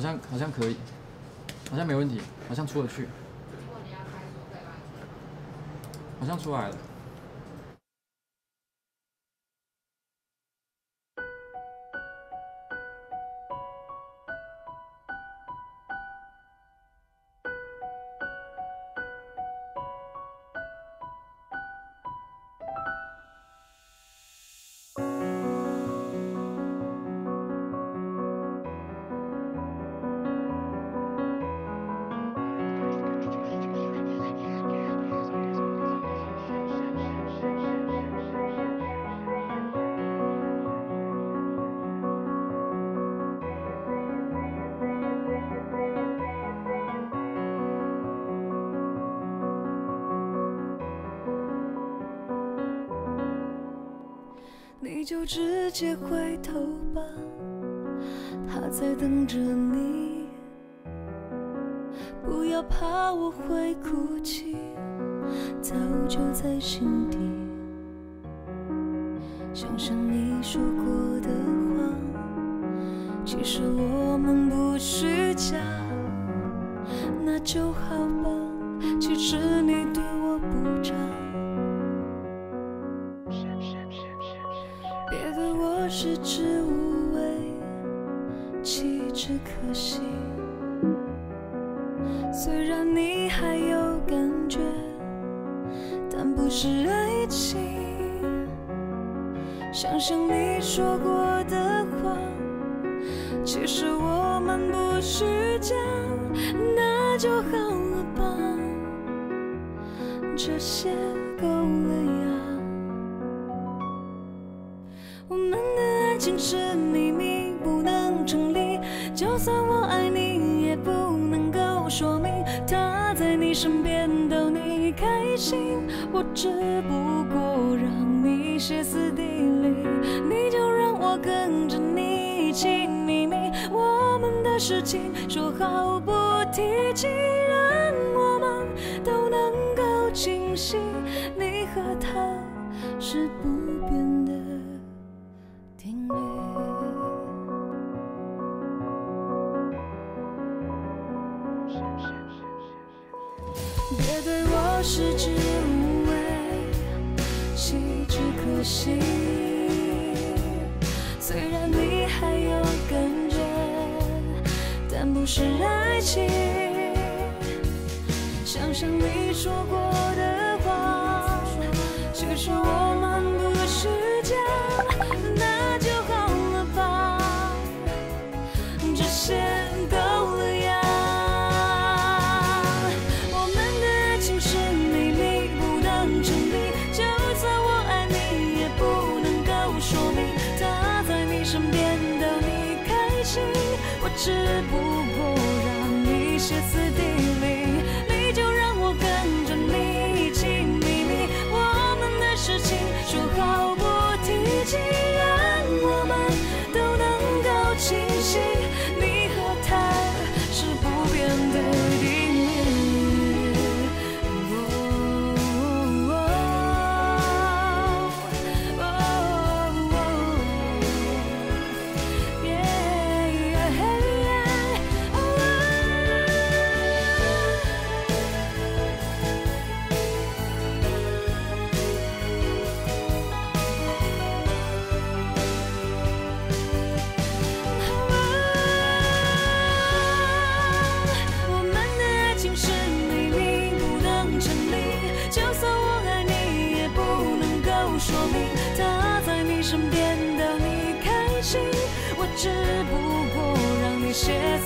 好像好像可以，好像没问题，好像出得去。好像出来了。爱情。想想你说过的话就是我 just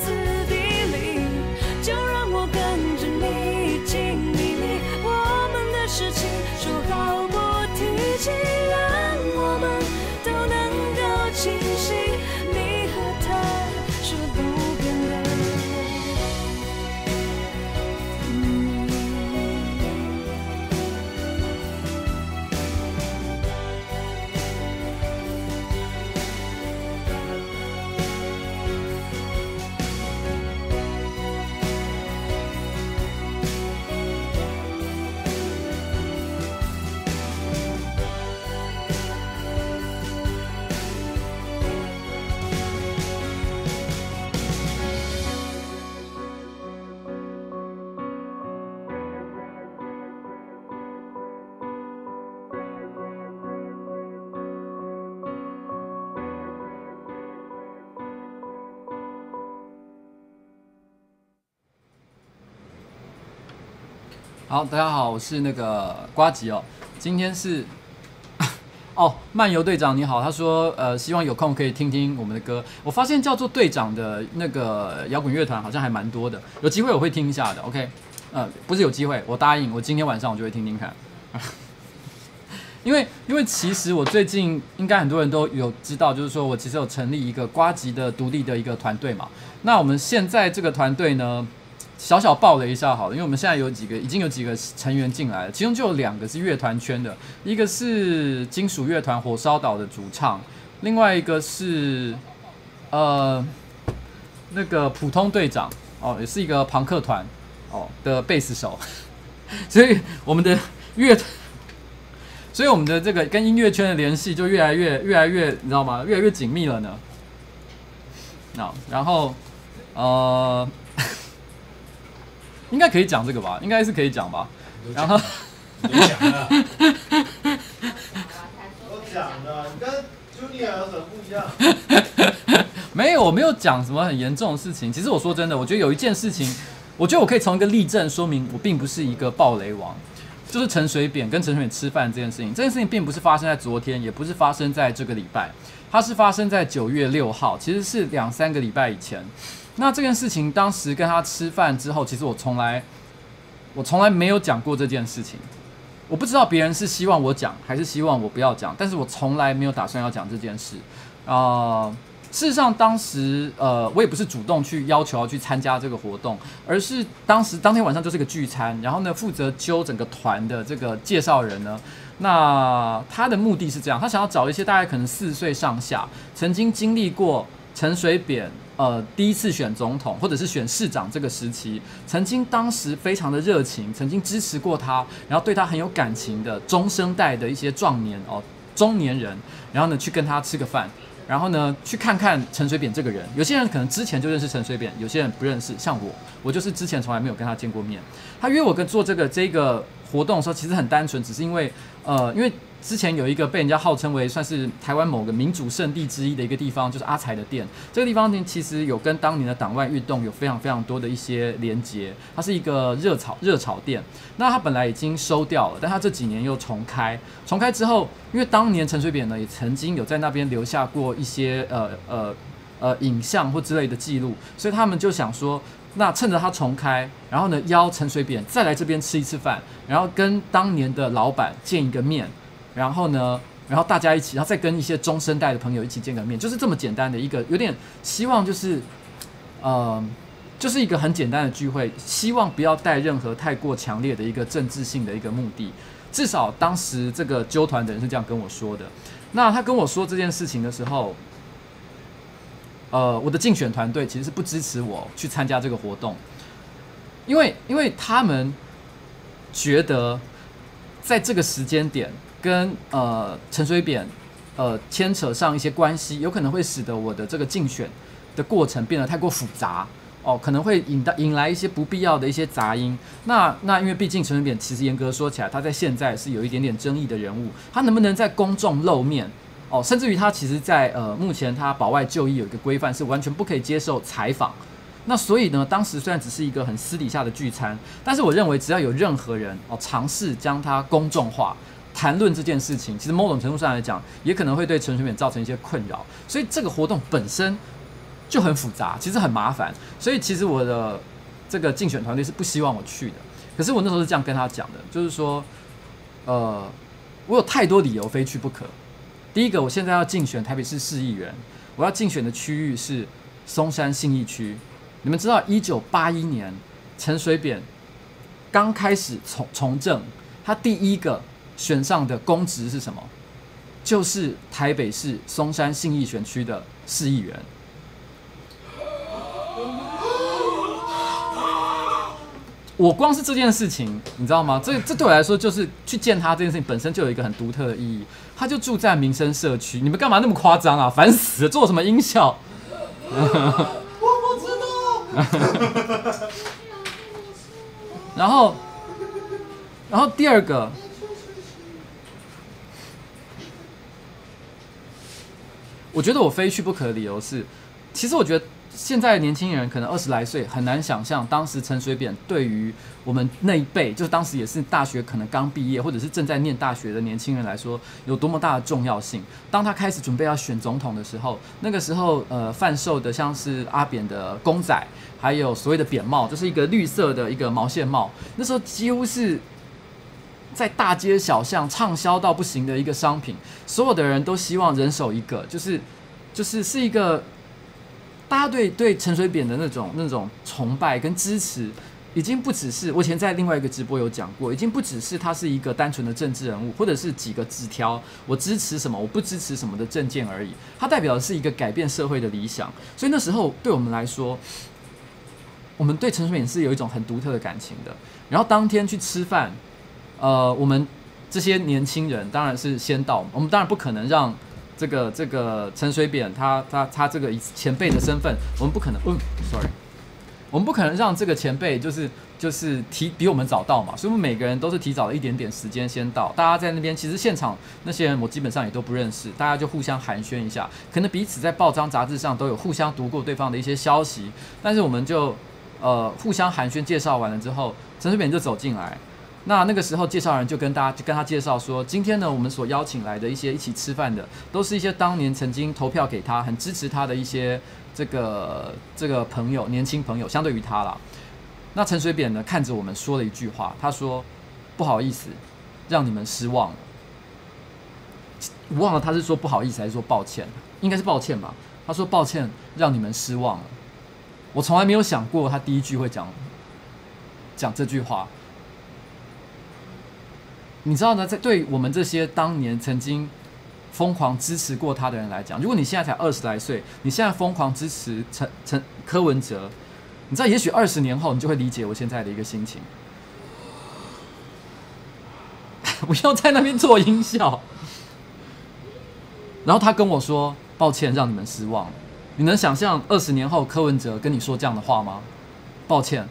好，大家好，我是那个瓜吉哦。今天是 哦，漫游队长你好，他说呃，希望有空可以听听我们的歌。我发现叫做队长的那个摇滚乐团好像还蛮多的，有机会我会听一下的。OK，呃，不是有机会，我答应，我今天晚上我就会听听看。因为因为其实我最近应该很多人都有知道，就是说我其实有成立一个瓜吉的独立的一个团队嘛。那我们现在这个团队呢，小小报了一下好了，因为我们现在有几个已经有几个成员进来了，其中就有两个是乐团圈的，一个是金属乐团火烧岛的主唱，另外一个是呃那个普通队长哦，也是一个朋克团哦的贝斯手，所以我们的乐。所以我们的这个跟音乐圈的联系就越来越、越来越，你知道吗？越来越紧密了呢。那然后，呃，应该可以讲这个吧？应该是可以讲吧？然后，都讲了，都讲了，你跟 Junior 有什么不一样？没有，我没有讲什么很严重的事情。其实我说真的，我觉得有一件事情，我觉得我可以从一个例证说明，我并不是一个暴雷王。就是陈水扁跟陈水扁吃饭这件事情，这件事情并不是发生在昨天，也不是发生在这个礼拜，它是发生在九月六号，其实是两三个礼拜以前。那这件事情当时跟他吃饭之后，其实我从来我从来没有讲过这件事情，我不知道别人是希望我讲还是希望我不要讲，但是我从来没有打算要讲这件事啊。事实上，当时呃，我也不是主动去要求要去参加这个活动，而是当时当天晚上就是个聚餐，然后呢，负责揪整个团的这个介绍人呢，那他的目的是这样，他想要找一些大概可能四十岁上下，曾经经历过陈水扁呃第一次选总统或者是选市长这个时期，曾经当时非常的热情，曾经支持过他，然后对他很有感情的中生代的一些壮年哦中年人，然后呢去跟他吃个饭。然后呢，去看看陈水扁这个人。有些人可能之前就认识陈水扁，有些人不认识。像我，我就是之前从来没有跟他见过面。他约我跟做这个这个活动的时候，其实很单纯，只是因为呃，因为。之前有一个被人家号称为算是台湾某个民主圣地之一的一个地方，就是阿财的店。这个地方呢，其实有跟当年的党外运动有非常非常多的一些连结。它是一个热炒热炒店。那它本来已经收掉了，但它这几年又重开。重开之后，因为当年陈水扁呢也曾经有在那边留下过一些呃呃呃影像或之类的记录，所以他们就想说，那趁着它重开，然后呢邀陈水扁再来这边吃一次饭，然后跟当年的老板见一个面。然后呢，然后大家一起，然后再跟一些中生代的朋友一起见个面，就是这么简单的一个，有点希望就是，呃，就是一个很简单的聚会，希望不要带任何太过强烈的一个政治性的一个目的。至少当时这个纠团的人是这样跟我说的。那他跟我说这件事情的时候，呃，我的竞选团队其实是不支持我去参加这个活动，因为因为他们觉得在这个时间点。跟呃陈水扁呃牵扯上一些关系，有可能会使得我的这个竞选的过程变得太过复杂哦，可能会引到引来一些不必要的一些杂音。那那因为毕竟陈水扁其实严格说起来，他在现在是有一点点争议的人物，他能不能在公众露面哦，甚至于他其实在呃目前他保外就医有一个规范，是完全不可以接受采访。那所以呢，当时虽然只是一个很私底下的聚餐，但是我认为只要有任何人哦尝试将它公众化。谈论这件事情，其实某种程度上来讲，也可能会对陈水扁造成一些困扰，所以这个活动本身就很复杂，其实很麻烦。所以其实我的这个竞选团队是不希望我去的。可是我那时候是这样跟他讲的，就是说，呃，我有太多理由非去不可。第一个，我现在要竞选台北市市议员，我要竞选的区域是松山信义区。你们知道，一九八一年陈水扁刚开始从从政，他第一个。选上的公职是什么？就是台北市松山信义选区的市议员。我光是这件事情，你知道吗？这这对我来说，就是去见他这件事情本身就有一个很独特的意义。他就住在民生社区，你们干嘛那么夸张啊？烦死了！做什么音效？我不知道。然后，然后第二个。我觉得我非去不可的理由是，其实我觉得现在的年轻人可能二十来岁，很难想象当时陈水扁对于我们那一辈，就是当时也是大学可能刚毕业或者是正在念大学的年轻人来说，有多么大的重要性。当他开始准备要选总统的时候，那个时候呃贩售的像是阿扁的公仔，还有所谓的扁帽，就是一个绿色的一个毛线帽，那时候几乎是。在大街小巷畅销到不行的一个商品，所有的人都希望人手一个，就是，就是是一个大家对对陈水扁的那种那种崇拜跟支持，已经不只是我以前在另外一个直播有讲过，已经不只是他是一个单纯的政治人物，或者是几个纸条我支持什么我不支持什么的政见而已，它代表的是一个改变社会的理想。所以那时候对我们来说，我们对陈水扁是有一种很独特的感情的。然后当天去吃饭。呃，我们这些年轻人当然是先到，我们当然不可能让这个这个陈水扁他他他这个前辈的身份，我们不可能，嗯，sorry，我们不可能让这个前辈就是就是提比我们早到嘛，所以我们每个人都是提早了一点点时间先到。大家在那边，其实现场那些人我基本上也都不认识，大家就互相寒暄一下，可能彼此在报章杂志上都有互相读过对方的一些消息，但是我们就呃互相寒暄介绍完了之后，陈水扁就走进来。那那个时候，介绍人就跟大家就跟他介绍说，今天呢，我们所邀请来的一些一起吃饭的，都是一些当年曾经投票给他、很支持他的一些这个这个朋友，年轻朋友，相对于他啦。那陈水扁呢，看着我们说了一句话，他说：“不好意思，让你们失望了。”忘了他是说不好意思还是说抱歉，应该是抱歉吧。他说：“抱歉，让你们失望了。”我从来没有想过他第一句会讲讲这句话。你知道呢，在对我们这些当年曾经疯狂支持过他的人来讲，如果你现在才二十来岁，你现在疯狂支持陈陈柯文哲，你知道，也许二十年后你就会理解我现在的一个心情。不要在那边做音效。然后他跟我说：“抱歉，让你们失望。”你能想象二十年后柯文哲跟你说这样的话吗？抱歉，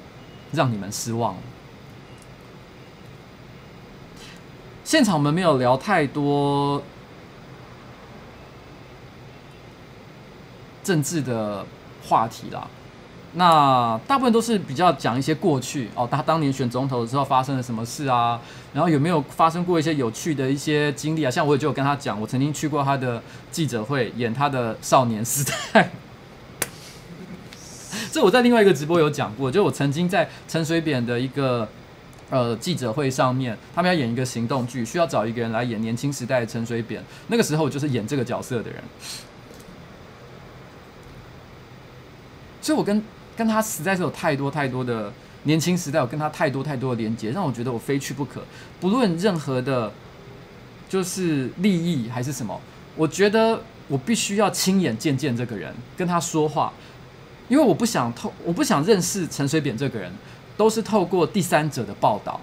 让你们失望。现场我们没有聊太多政治的话题啦，那大部分都是比较讲一些过去哦，他当年选总统的时候发生了什么事啊，然后有没有发生过一些有趣的一些经历啊？像我也就有跟他讲，我曾经去过他的记者会，演他的少年时代。这我在另外一个直播有讲过，就我曾经在陈水扁的一个。呃，记者会上面，他们要演一个行动剧，需要找一个人来演年轻时代的陈水扁。那个时候，我就是演这个角色的人，所以我跟跟他实在是有太多太多的年轻时代，有跟他太多太多的连接，让我觉得我非去不可。不论任何的，就是利益还是什么，我觉得我必须要亲眼见见这个人，跟他说话，因为我不想透，我不想认识陈水扁这个人。都是透过第三者的报道，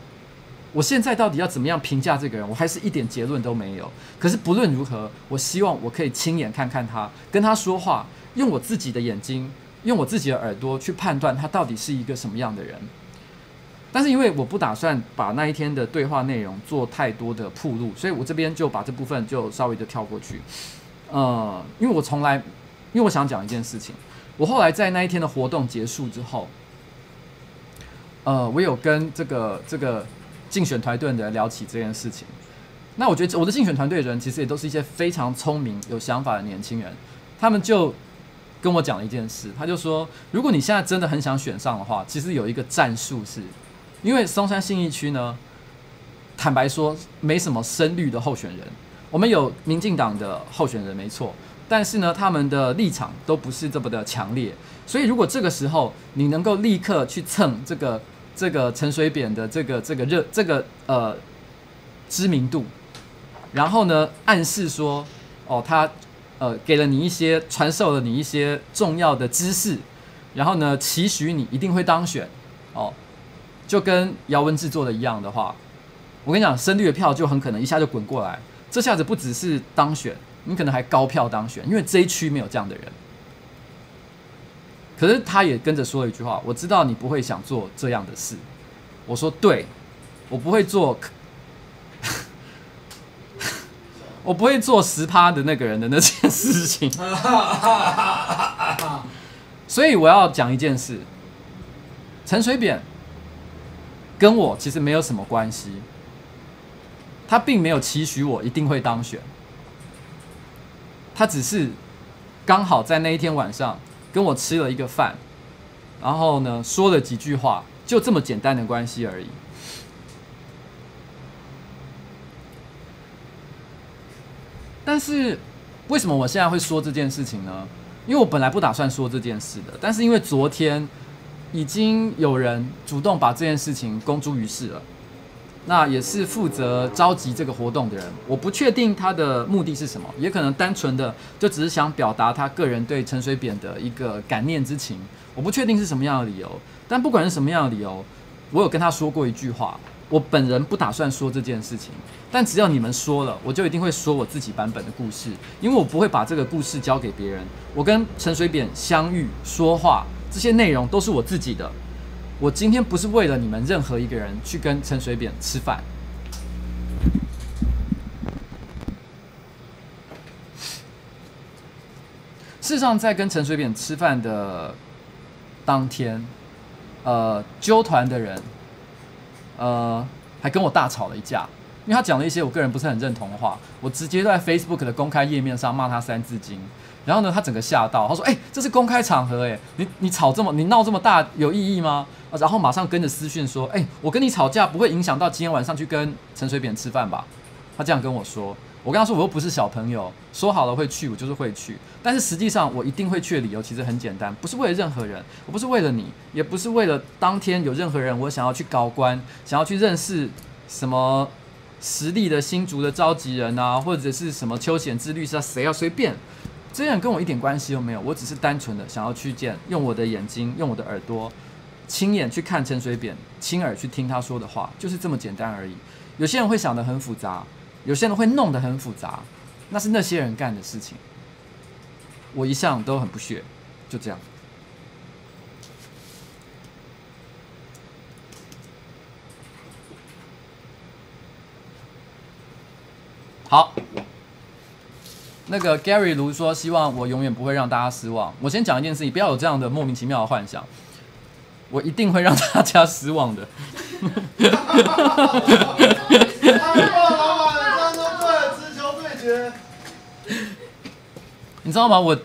我现在到底要怎么样评价这个人？我还是一点结论都没有。可是不论如何，我希望我可以亲眼看看他，跟他说话，用我自己的眼睛，用我自己的耳朵去判断他到底是一个什么样的人。但是因为我不打算把那一天的对话内容做太多的铺露，所以我这边就把这部分就稍微的跳过去。呃，因为我从来，因为我想讲一件事情，我后来在那一天的活动结束之后。呃，我有跟这个这个竞选团队的人聊起这件事情。那我觉得我的竞选团队的人其实也都是一些非常聪明、有想法的年轻人。他们就跟我讲了一件事，他就说，如果你现在真的很想选上的话，其实有一个战术是，因为松山信义区呢，坦白说没什么深绿的候选人。我们有民进党的候选人没错，但是呢，他们的立场都不是这么的强烈。所以，如果这个时候你能够立刻去蹭这个这个陈水扁的这个这个热这个呃知名度，然后呢暗示说哦他呃给了你一些传授了你一些重要的知识，然后呢期许你一定会当选。哦，就跟姚文智做的一样的话，我跟你讲，深绿的票就很可能一下就滚过来，这下子不只是当选，你可能还高票当选，因为这一区没有这样的人。可是他也跟着说了一句话，我知道你不会想做这样的事。我说对，我不会做，我不会做十趴的那个人的那件事情。所以我要讲一件事，陈水扁跟我其实没有什么关系，他并没有期许我一定会当选，他只是刚好在那一天晚上跟我吃了一个饭，然后呢说了几句话，就这么简单的关系而已。但是为什么我现在会说这件事情呢？因为我本来不打算说这件事的，但是因为昨天已经有人主动把这件事情公诸于世了，那也是负责召集这个活动的人，我不确定他的目的是什么，也可能单纯的就只是想表达他个人对陈水扁的一个感念之情，我不确定是什么样的理由，但不管是什么样的理由，我有跟他说过一句话。我本人不打算说这件事情，但只要你们说了，我就一定会说我自己版本的故事，因为我不会把这个故事交给别人。我跟陈水扁相遇、说话，这些内容都是我自己的。我今天不是为了你们任何一个人去跟陈水扁吃饭。事实上，在跟陈水扁吃饭的当天，呃，揪团的人。呃，还跟我大吵了一架，因为他讲了一些我个人不是很认同的话，我直接在 Facebook 的公开页面上骂他三字经。然后呢，他整个吓到，他说：“哎、这是公开场合，哎，你你吵这么，你闹这么大，有意义吗？”然后马上跟着私讯说：“哎、我跟你吵架不会影响到今天晚上去跟陈水扁吃饭吧？”他这样跟我说。我跟他说，我又不是小朋友，说好了会去，我就是会去。但是实际上，我一定会去的理由其实很简单，不是为了任何人，我不是为了你，也不是为了当天有任何人，我想要去高官，想要去认识什么实力的新竹的召集人啊，或者是什么邱显之律师啊，谁要随便，这样跟我一点关系都没有。我只是单纯的想要去见，用我的眼睛，用我的耳朵，亲眼去看陈水扁，亲耳去听他说的话，就是这么简单而已。有些人会想得很复杂。有些人会弄得很复杂，那是那些人干的事情。我一向都很不屑，就这样。好，那个 Gary 卢说，希望我永远不会让大家失望。我先讲一件事情，不要有这样的莫名其妙的幻想，我一定会让大家失望的。你知道吗？我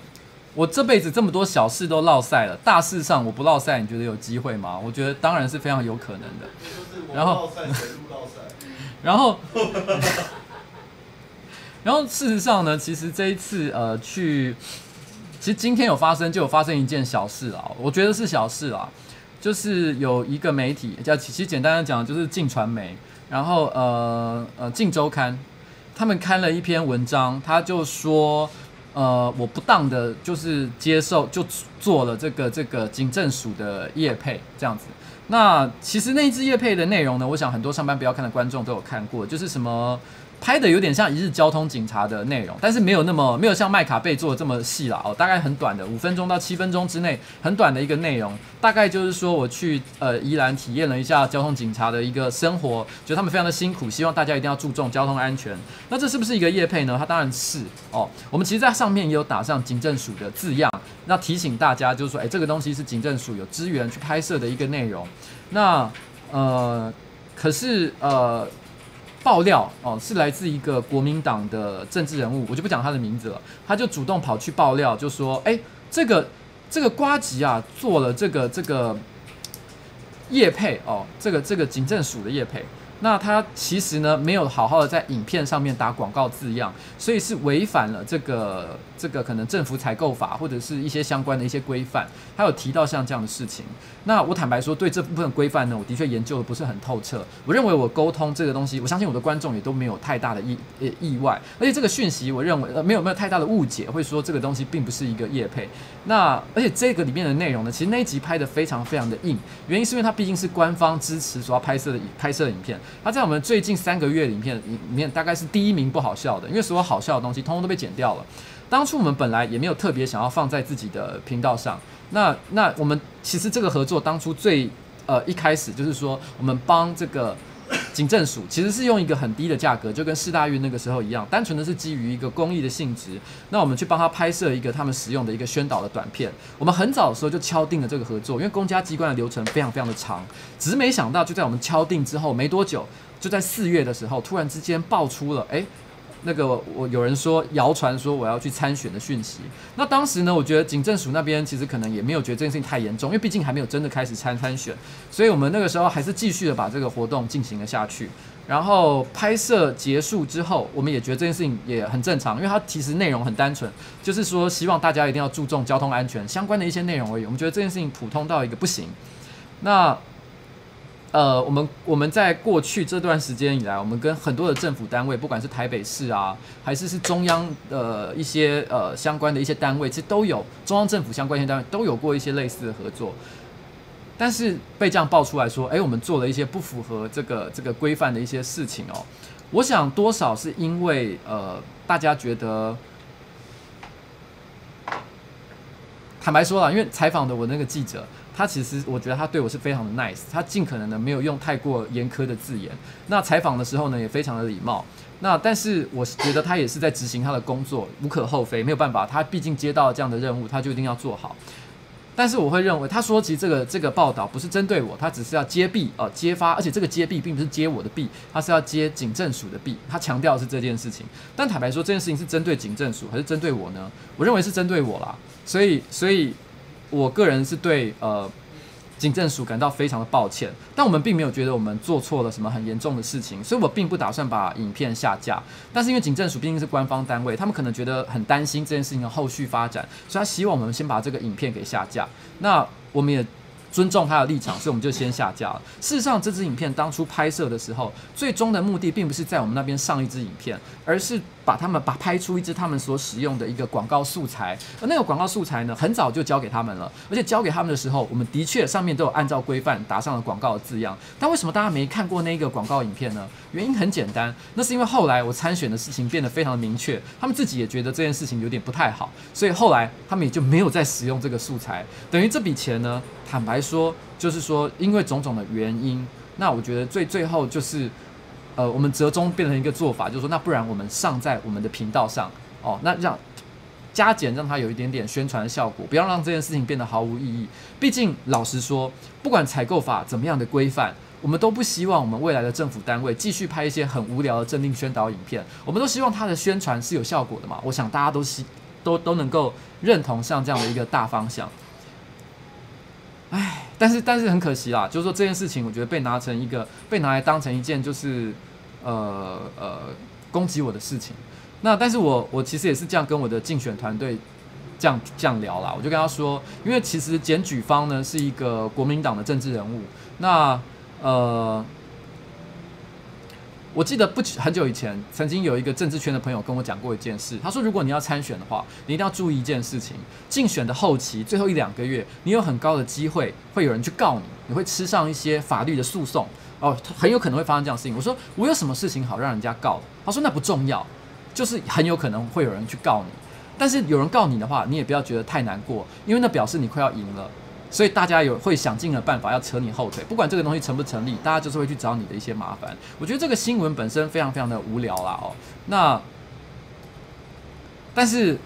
我这辈子这么多小事都落赛了，大事上我不落赛，你觉得有机会吗？我觉得当然是非常有可能的。然后，然后，然后事实上呢，其实这一次呃去，其实今天有发生，就有发生一件小事啊，我觉得是小事啊，就是有一个媒体叫，其实简单的讲就是镜传媒，然后呃呃镜周刊，他们刊了一篇文章，他就说。呃，我不当的，就是接受就做了这个这个警政署的业配这样子。那其实那一支业配的内容呢，我想很多上班不要看的观众都有看过，就是什么。拍的有点像一日交通警察的内容，但是没有那么没有像麦卡贝做的这么细了哦，大概很短的五分钟到七分钟之内，很短的一个内容，大概就是说我去呃宜兰体验了一下交通警察的一个生活，觉得他们非常的辛苦，希望大家一定要注重交通安全。那这是不是一个业配呢？它当然是哦。我们其实在上面也有打上警政署的字样，那提醒大家就是说，哎，这个东西是警政署有资源去拍摄的一个内容。那呃，可是呃。爆料哦，是来自一个国民党的政治人物，我就不讲他的名字了。他就主动跑去爆料，就说：“哎，这个这个瓜吉啊，做了这个这个业配哦，这个这个警政署的业配。”那他其实呢，没有好好的在影片上面打广告字样，所以是违反了这个这个可能政府采购法或者是一些相关的一些规范。他有提到像这样的事情。那我坦白说，对这部分规范呢，我的确研究的不是很透彻。我认为我沟通这个东西，我相信我的观众也都没有太大的意呃意外。而且这个讯息，我认为呃没有没有太大的误解，会说这个东西并不是一个业配。那而且这个里面的内容呢，其实那一集拍得非常非常的硬，原因是因为它毕竟是官方支持所要拍摄的拍摄的影片。它在我们最近三个月影片里面，大概是第一名不好笑的，因为所有好笑的东西通通都被剪掉了。当初我们本来也没有特别想要放在自己的频道上。那那我们其实这个合作当初最呃一开始就是说，我们帮这个警政署其实是用一个很低的价格，就跟四大运那个时候一样，单纯的是基于一个公益的性质。那我们去帮他拍摄一个他们使用的一个宣导的短片。我们很早的时候就敲定了这个合作，因为公家机关的流程非常非常的长，只是没想到就在我们敲定之后没多久，就在四月的时候，突然之间爆出了，哎。那个我有人说谣传说我要去参选的讯息，那当时呢，我觉得警政署那边其实可能也没有觉得这件事情太严重，因为毕竟还没有真的开始参参选，所以我们那个时候还是继续的把这个活动进行了下去。然后拍摄结束之后，我们也觉得这件事情也很正常，因为它其实内容很单纯，就是说希望大家一定要注重交通安全相关的一些内容而已。我们觉得这件事情普通到一个不行。那。呃，我们我们在过去这段时间以来，我们跟很多的政府单位，不管是台北市啊，还是是中央的一些呃相关的一些单位，其实都有中央政府相关一些单位都有过一些类似的合作，但是被这样爆出来说，哎，我们做了一些不符合这个这个规范的一些事情哦，我想多少是因为呃大家觉得，坦白说了，因为采访的我那个记者。他其实，我觉得他对我是非常的 nice，他尽可能的没有用太过严苛的字眼。那采访的时候呢，也非常的礼貌。那但是我觉得他也是在执行他的工作，无可厚非，没有办法，他毕竟接到这样的任务，他就一定要做好。但是我会认为，他说其实这个这个报道不是针对我，他只是要揭弊呃揭发，而且这个揭弊并不是揭我的弊，他是要揭警政署的弊。他强调是这件事情。但坦白说，这件事情是针对警政署还是针对我呢？我认为是针对我啦。所以所以。我个人是对呃警政署感到非常的抱歉，但我们并没有觉得我们做错了什么很严重的事情，所以我并不打算把影片下架。但是因为警政署毕竟是官方单位，他们可能觉得很担心这件事情的后续发展，所以他希望我们先把这个影片给下架。那我们也。尊重他的立场，所以我们就先下架了。事实上，这支影片当初拍摄的时候，最终的目的并不是在我们那边上一支影片，而是把他们把拍出一支他们所使用的一个广告素材。而那个广告素材呢，很早就交给他们了，而且交给他们的时候，我们的确上面都有按照规范打上了广告的字样。但为什么大家没看过那个广告影片呢？原因很简单，那是因为后来我参选的事情变得非常的明确，他们自己也觉得这件事情有点不太好，所以后来他们也就没有再使用这个素材。等于这笔钱呢，坦白说，就是说，因为种种的原因，那我觉得最最后就是，呃，我们折中变成一个做法，就是说，那不然我们上在我们的频道上，哦，那让加减让它有一点点宣传效果，不要让这件事情变得毫无意义。毕竟，老实说，不管采购法怎么样的规范，我们都不希望我们未来的政府单位继续拍一些很无聊的政令宣导影片。我们都希望它的宣传是有效果的嘛。我想大家都希都都能够认同像这样的一个大方向。唉，但是但是很可惜啦，就是说这件事情，我觉得被拿成一个被拿来当成一件就是呃呃攻击我的事情。那但是我我其实也是这样跟我的竞选团队这样这样聊啦，我就跟他说，因为其实检举方呢是一个国民党的政治人物，那呃。我记得不很久以前，曾经有一个政治圈的朋友跟我讲过一件事。他说，如果你要参选的话，你一定要注意一件事情：竞选的后期，最后一两个月，你有很高的机会会有人去告你，你会吃上一些法律的诉讼哦，很有可能会发生这样的事情。我说，我有什么事情好让人家告？他说，那不重要，就是很有可能会有人去告你。但是有人告你的话，你也不要觉得太难过，因为那表示你快要赢了。所以大家有会想尽了办法要扯你后腿，不管这个东西成不成立，大家就是会去找你的一些麻烦。我觉得这个新闻本身非常非常的无聊啦哦。那但是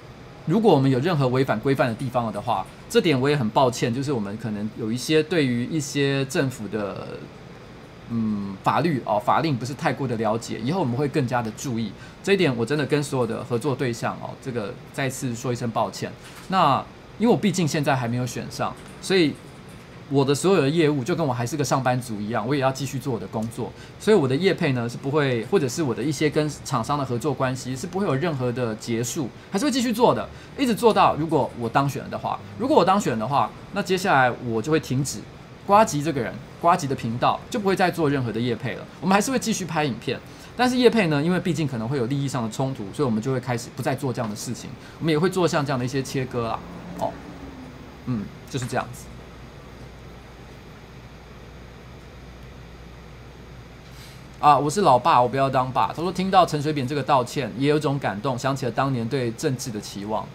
如果我们有任何违反规范的地方了的话，这点我也很抱歉，就是我们可能有一些对于一些政府的嗯法律哦法令不是太过的了解，以后我们会更加的注意这一点。我真的跟所有的合作对象哦，这个再次说一声抱歉。那。因为我毕竟现在还没有选上，所以我的所有的业务就跟我还是个上班族一样，我也要继续做我的工作。所以我的业配呢是不会，或者是我的一些跟厂商的合作关系是不会有任何的结束，还是会继续做的，一直做到如果我当选了的话。如果我当选的话，那接下来我就会停止呱吉这个人，呱吉的频道就不会再做任何的业配了。我们还是会继续拍影片，但是业配呢，因为毕竟可能会有利益上的冲突，所以我们就会开始不再做这样的事情。我们也会做像这样的一些切割啦。哦，嗯，就是这样子。啊，我是老爸，我不要当爸。他说听到陈水扁这个道歉，也有种感动，想起了当年对政治的期望。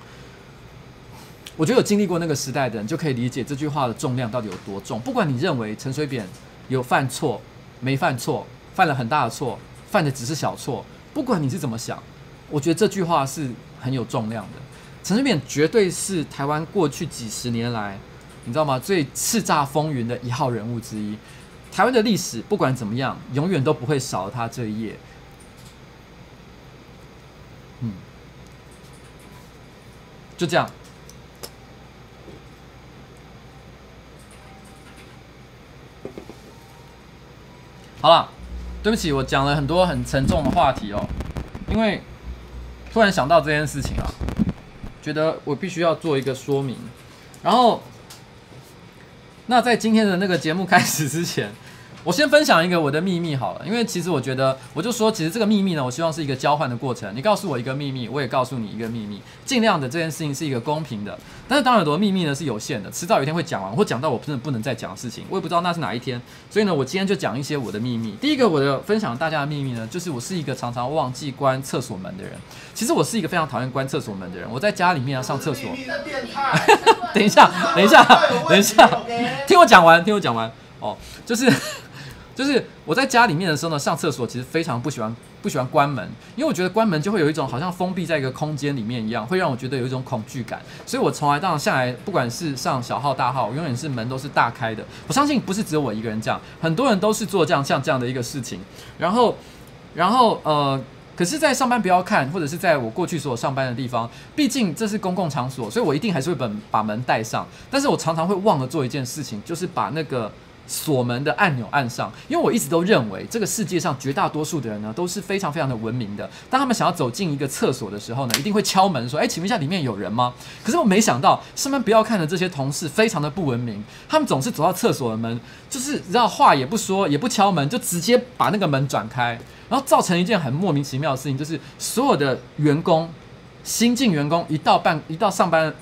我觉得有经历过那个时代的人，就可以理解这句话的重量到底有多重。不管你认为陈水扁有犯错没犯错，犯了很大的错，犯的只是小错。不管你是怎么想，我觉得这句话是很有重量的。陈水扁绝对是台湾过去几十年来，你知道吗？最叱咤风云的一号人物之一。台湾的历史不管怎么样，永远都不会少了他这一页。嗯，就这样。好了，对不起，我讲了很多很沉重的话题哦，因为突然想到这件事情啊，觉得我必须要做一个说明。然后，那在今天的那个节目开始之前。我先分享一个我的秘密好了，因为其实我觉得，我就说，其实这个秘密呢，我希望是一个交换的过程。你告诉我一个秘密，我也告诉你一个秘密，尽量的这件事情是一个公平的。但是当然，很多秘密呢是有限的，迟早有一天会讲完，或讲到我真的不能再讲的事情，我也不知道那是哪一天。所以呢，我今天就讲一些我的秘密。第一个，我的分享大家的秘密呢，就是我是一个常常忘记关厕所门的人。其实我是一个非常讨厌关厕所门的人。我在家里面要上厕所，等一下，等一下，等一下，听我讲完，听我讲完哦，就是。就是我在家里面的时候呢，上厕所其实非常不喜欢不喜欢关门，因为我觉得关门就会有一种好像封闭在一个空间里面一样，会让我觉得有一种恐惧感。所以我从来到下来，不管是上小号大号，永远是门都是大开的。我相信不是只有我一个人这样，很多人都是做这样像这样的一个事情。然后，然后呃，可是，在上班不要看，或者是在我过去所有上班的地方，毕竟这是公共场所，所以我一定还是会把把门带上。但是我常常会忘了做一件事情，就是把那个。锁门的按钮按上，因为我一直都认为这个世界上绝大多数的人呢都是非常非常的文明的。当他们想要走进一个厕所的时候呢，一定会敲门说：“哎，请问一下里面有人吗？”可是我没想到，上班不要看的这些同事非常的不文明，他们总是走到厕所的门，就是让话也不说，也不敲门，就直接把那个门转开，然后造成一件很莫名其妙的事情，就是所有的员工新进员工一到办一到上班，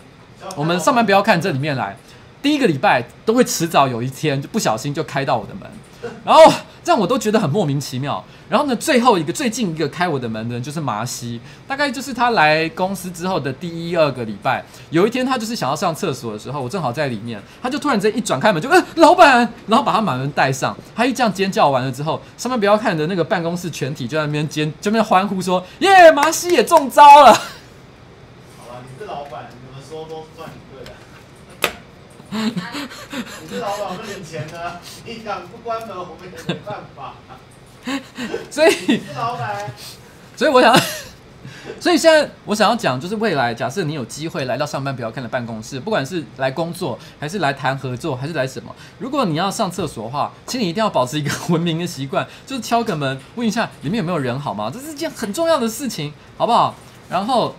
我们上班不要看这里面来。第一个礼拜都会迟早有一天就不小心就开到我的门，然后这样我都觉得很莫名其妙。然后呢，最后一个最近一个开我的门的人就是麻西，大概就是他来公司之后的第一二个礼拜，有一天他就是想要上厕所的时候，我正好在里面，他就突然间一转开门就嗯、呃、老板，然后把他满门带上，他一这样尖叫完了之后，上面不要看的那个办公室全体就在那边尖就在那边欢呼说耶，麻西也中招了。好了，你是老板，你们说都算 你。你是老板，我们领钱的，你敢不关门，我们也没办法。所以你是老板，所以我想，所以现在我想要讲，就是未来，假设你有机会来到上班不要看的办公室，不管是来工作，还是来谈合作，还是来什么，如果你要上厕所的话，请你一定要保持一个文明的习惯，就是敲个门，问一下里面有没有人，好吗？这是一件很重要的事情，好不好？然后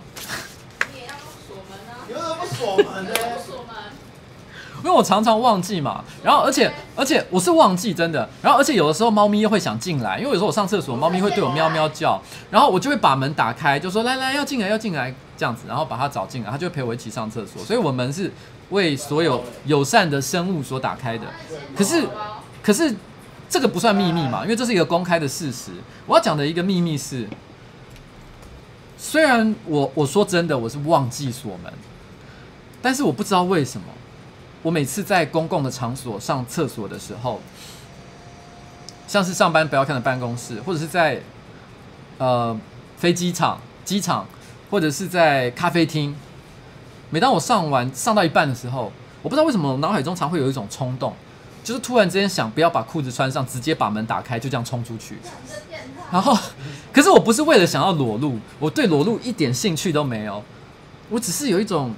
你也要锁门啊？你为什么不锁门呢？因为我常常忘记嘛，然后而且而且我是忘记真的，然后而且有的时候猫咪又会想进来，因为有时候我上厕所，猫咪会对我喵喵叫，然后我就会把门打开，就说来来要进来要进来这样子，然后把它找进来，它就会陪我一起上厕所，所以我们是为所有友善的生物所打开的。可是可是这个不算秘密嘛，因为这是一个公开的事实。我要讲的一个秘密是，虽然我我说真的我是忘记锁门，但是我不知道为什么。我每次在公共的场所上厕所的时候，像是上班不要看的办公室，或者是在呃飞机场、机场，或者是在咖啡厅。每当我上完上到一半的时候，我不知道为什么脑海中常会有一种冲动，就是突然之间想不要把裤子穿上，直接把门打开，就这样冲出去。然后，可是我不是为了想要裸露，我对裸露一点兴趣都没有，我只是有一种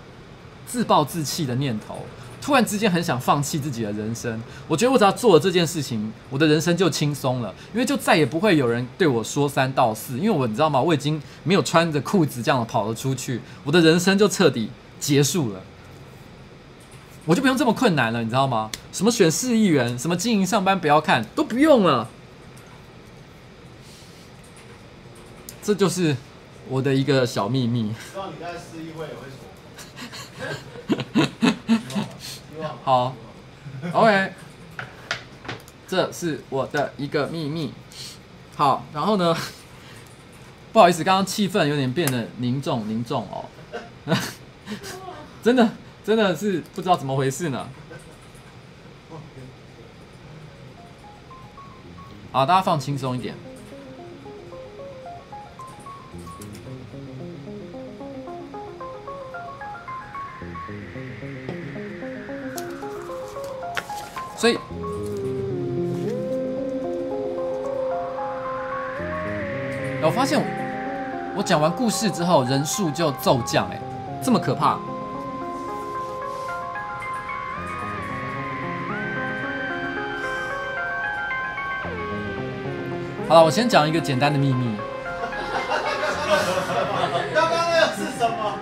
自暴自弃的念头。突然之间很想放弃自己的人生，我觉得我只要做了这件事情，我的人生就轻松了，因为就再也不会有人对我说三道四，因为我你知道吗？我已经没有穿着裤子这样跑了出去，我的人生就彻底结束了，我就不用这么困难了，你知道吗？什么选市议员，什么经营上班不要看，都不用了，这就是我的一个小秘密。希望你在市议会也会说。好，OK，这是我的一个秘密。好，然后呢，不好意思，刚刚气氛有点变得凝重凝重哦，真的真的是不知道怎么回事呢。好，大家放轻松一点。所以，我发现我讲完故事之后，人数就骤降，哎，这么可怕。好了，我先讲一个简单的秘密。刚刚那个是什么？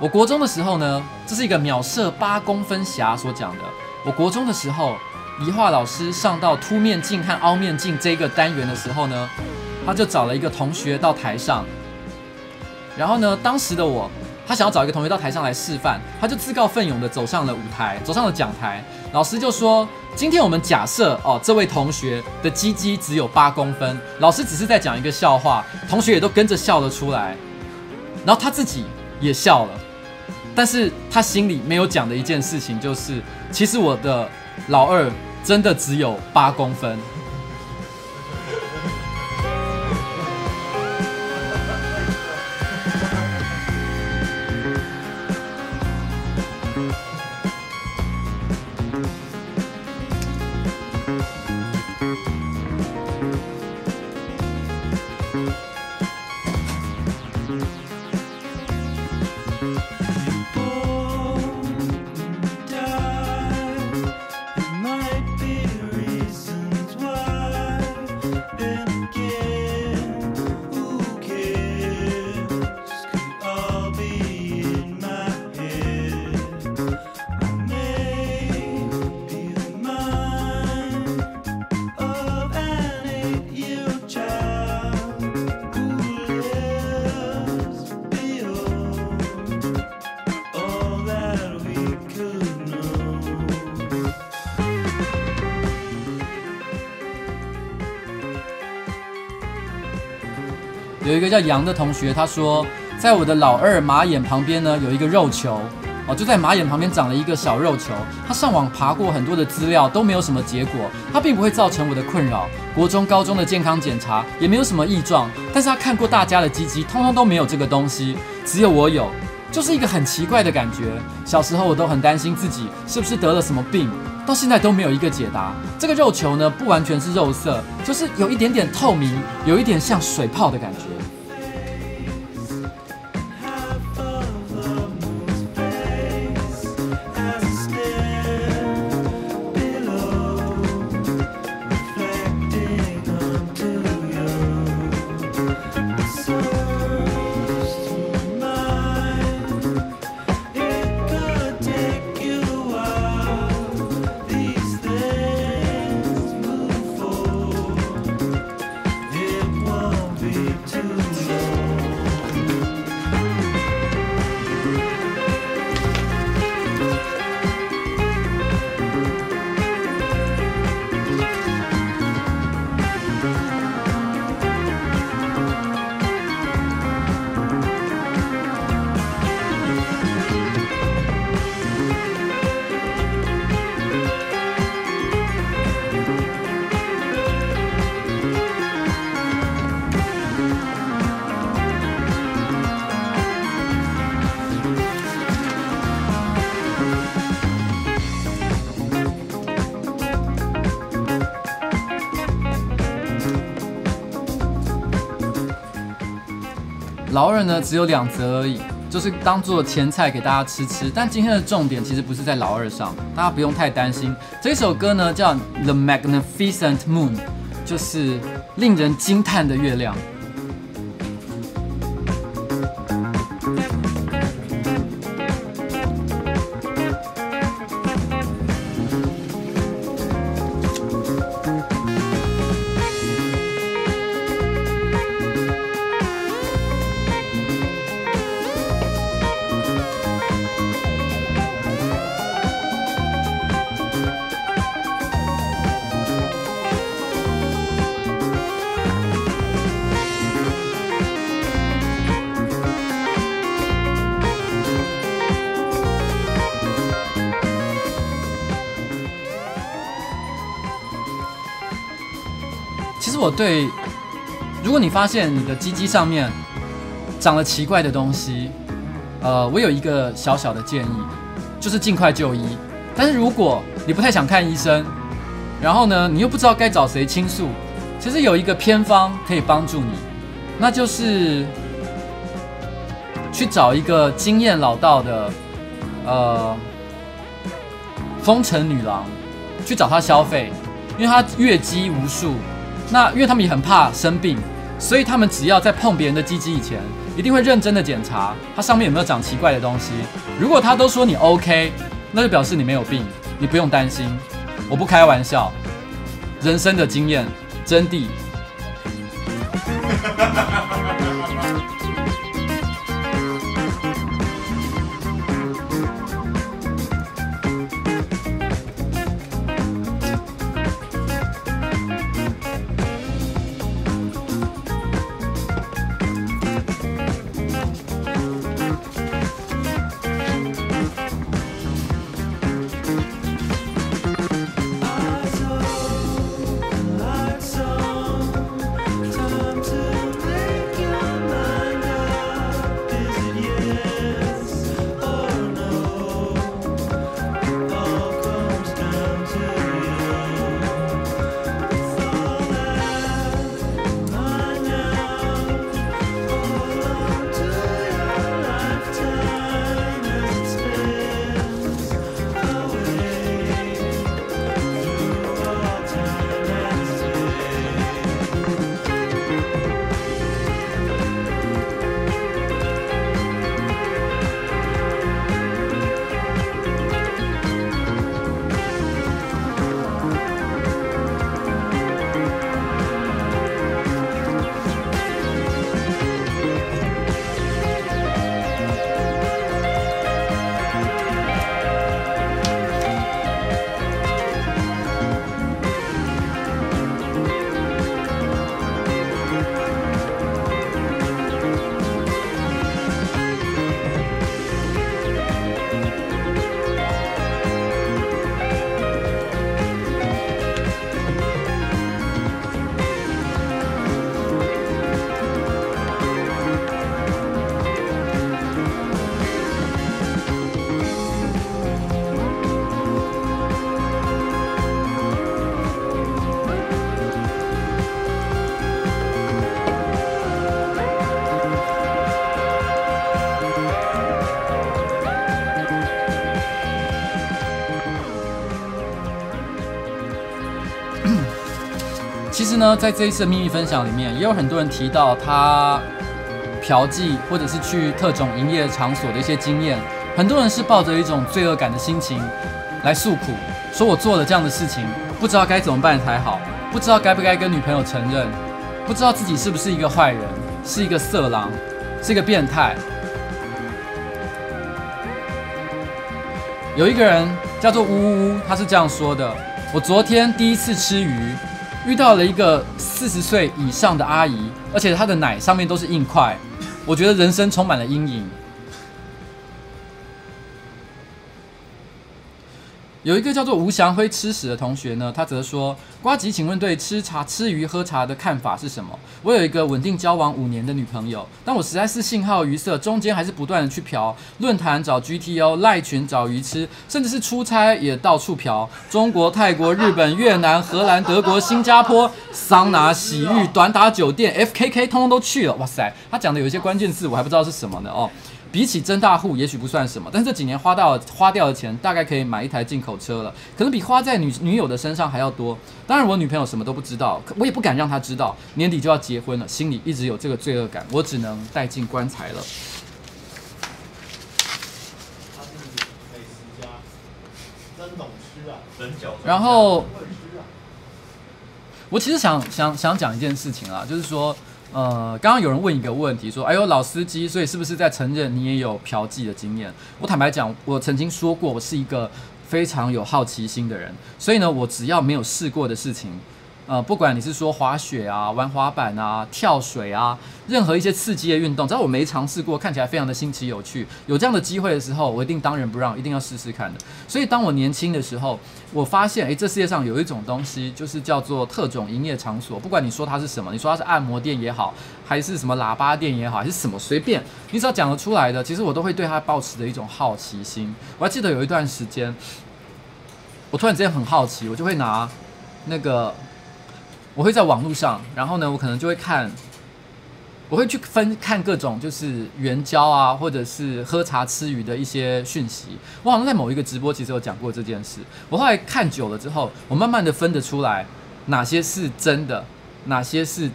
我国中的时候呢，这是一个秒射八公分侠所讲的。我国中的时候，理化老师上到凸面镜和凹面镜这个单元的时候呢，他就找了一个同学到台上。然后呢，当时的我，他想要找一个同学到台上来示范，他就自告奋勇的走上了舞台，走上了讲台。老师就说：“今天我们假设哦，这位同学的鸡鸡只有八公分。”老师只是在讲一个笑话，同学也都跟着笑了出来，然后他自己也笑了。但是他心里没有讲的一件事情就是，其实我的老二真的只有八公分。叫杨的同学，他说，在我的老二马眼旁边呢，有一个肉球，哦，就在马眼旁边长了一个小肉球。他上网爬过很多的资料，都没有什么结果，他并不会造成我的困扰。国中、高中的健康检查也没有什么异状，但是他看过大家的鸡鸡，通通都没有这个东西，只有我有，就是一个很奇怪的感觉。小时候我都很担心自己是不是得了什么病。到现在都没有一个解答。这个肉球呢，不完全是肉色，就是有一点点透明，有一点像水泡的感觉。老二呢，只有两则而已，就是当做前菜给大家吃吃。但今天的重点其实不是在老二上，大家不用太担心。这首歌呢叫《The Magnificent Moon》，就是令人惊叹的月亮。对，如果你发现你的鸡鸡上面长了奇怪的东西，呃，我有一个小小的建议，就是尽快就医。但是如果你不太想看医生，然后呢，你又不知道该找谁倾诉，其实有一个偏方可以帮助你，那就是去找一个经验老道的，呃，风尘女郎，去找她消费，因为她月姬无数。那因为他们也很怕生病，所以他们只要在碰别人的鸡鸡以前，一定会认真的检查它上面有没有长奇怪的东西。如果他都说你 OK，那就表示你没有病，你不用担心。我不开玩笑，人生的经验真谛。呢，在这一次的秘密分享里面，也有很多人提到他嫖妓或者是去特种营业场所的一些经验。很多人是抱着一种罪恶感的心情来诉苦，说我做了这样的事情，不知道该怎么办才好，不知道该不该跟女朋友承认，不知道自己是不是一个坏人，是一个色狼，是一个变态。有一个人叫做呜呜呜，他是这样说的：我昨天第一次吃鱼。遇到了一个四十岁以上的阿姨，而且她的奶上面都是硬块，我觉得人生充满了阴影。有一个叫做吴祥辉吃屎的同学呢，他则说：“呱吉，请问对吃茶、吃鱼、喝茶的看法是什么？我有一个稳定交往五年的女朋友，但我实在是性好鱼色，中间还是不断的去嫖，论坛找 GTO，赖群找鱼吃，甚至是出差也到处嫖，中国、泰国、日本、越南、荷兰、德国、新加坡，桑拿、洗浴、短打酒店、FKK，通通都去了。哇塞，他讲的有一些关键字，我还不知道是什么呢哦。”比起增大户，也许不算什么，但这几年花到花掉的钱，大概可以买一台进口车了，可能比花在女女友的身上还要多。当然，我女朋友什么都不知道，我也不敢让她知道，年底就要结婚了，心里一直有这个罪恶感，我只能带进棺材了。然后，我其实想想想讲一件事情啊，就是说。呃，刚刚有人问一个问题，说：“哎呦，老司机，所以是不是在承认你也有嫖妓的经验？”我坦白讲，我曾经说过，我是一个非常有好奇心的人，所以呢，我只要没有试过的事情，呃，不管你是说滑雪啊、玩滑板啊、跳水啊，任何一些刺激的运动，只要我没尝试过，看起来非常的新奇有趣，有这样的机会的时候，我一定当仁不让，一定要试试看的。所以当我年轻的时候，我发现，诶，这世界上有一种东西，就是叫做特种营业场所。不管你说它是什么，你说它是按摩店也好，还是什么喇叭店也好，还是什么，随便，你只要讲得出来的，其实我都会对它抱持的一种好奇心。我还记得有一段时间，我突然之间很好奇，我就会拿那个。我会在网络上，然后呢，我可能就会看，我会去分看各种就是援交啊，或者是喝茶吃鱼的一些讯息。我好像在某一个直播其实有讲过这件事。我后来看久了之后，我慢慢的分得出来哪些是真的，哪些是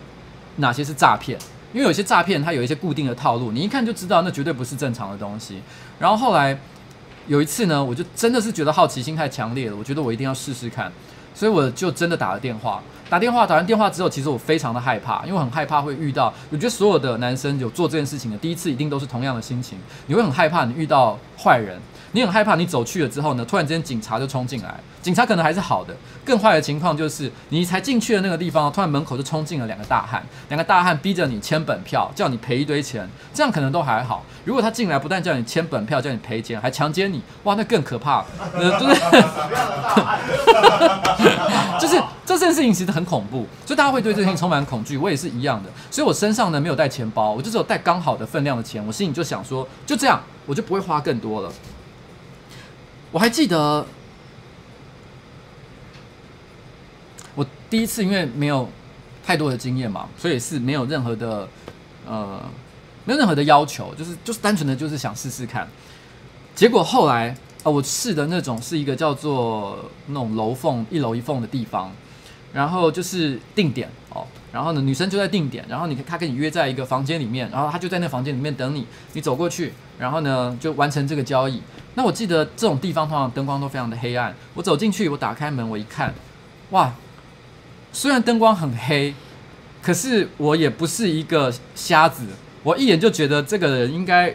哪些是诈骗。因为有些诈骗它有一些固定的套路，你一看就知道那绝对不是正常的东西。然后后来有一次呢，我就真的是觉得好奇心太强烈了，我觉得我一定要试试看，所以我就真的打了电话。打电话，打完电话之后，其实我非常的害怕，因为我很害怕会遇到。我觉得所有的男生有做这件事情的第一次，一定都是同样的心情。你会很害怕你遇到坏人，你很害怕你走去了之后呢，突然之间警察就冲进来。警察可能还是好的，更坏的情况就是你才进去的那个地方，突然门口就冲进了两个大汉，两个大汉逼着你签本票，叫你赔一堆钱，这样可能都还好。如果他进来不但叫你签本票，叫你赔钱，还强奸你，哇，那更可怕。就是，就是这件事情其实很恐怖，所以大家会对这件事情充满恐惧。我也是一样的，所以我身上呢没有带钱包，我就只有带刚好的分量的钱。我心里就想说，就这样，我就不会花更多了。我还记得。我第一次因为没有太多的经验嘛，所以是没有任何的呃，没有任何的要求，就是就是单纯的就是想试试看。结果后来啊、我试的那种是一个叫做那种楼缝一楼一缝的地方，然后就是定点哦，然后呢女生就在定点，然后你他跟你约在一个房间里面，然后他就在那房间里面等你，你走过去，然后呢就完成这个交易。那我记得这种地方通常灯光都非常的黑暗，我走进去，我打开门，我一看，哇！虽然灯光很黑，可是我也不是一个瞎子，我一眼就觉得这个人应该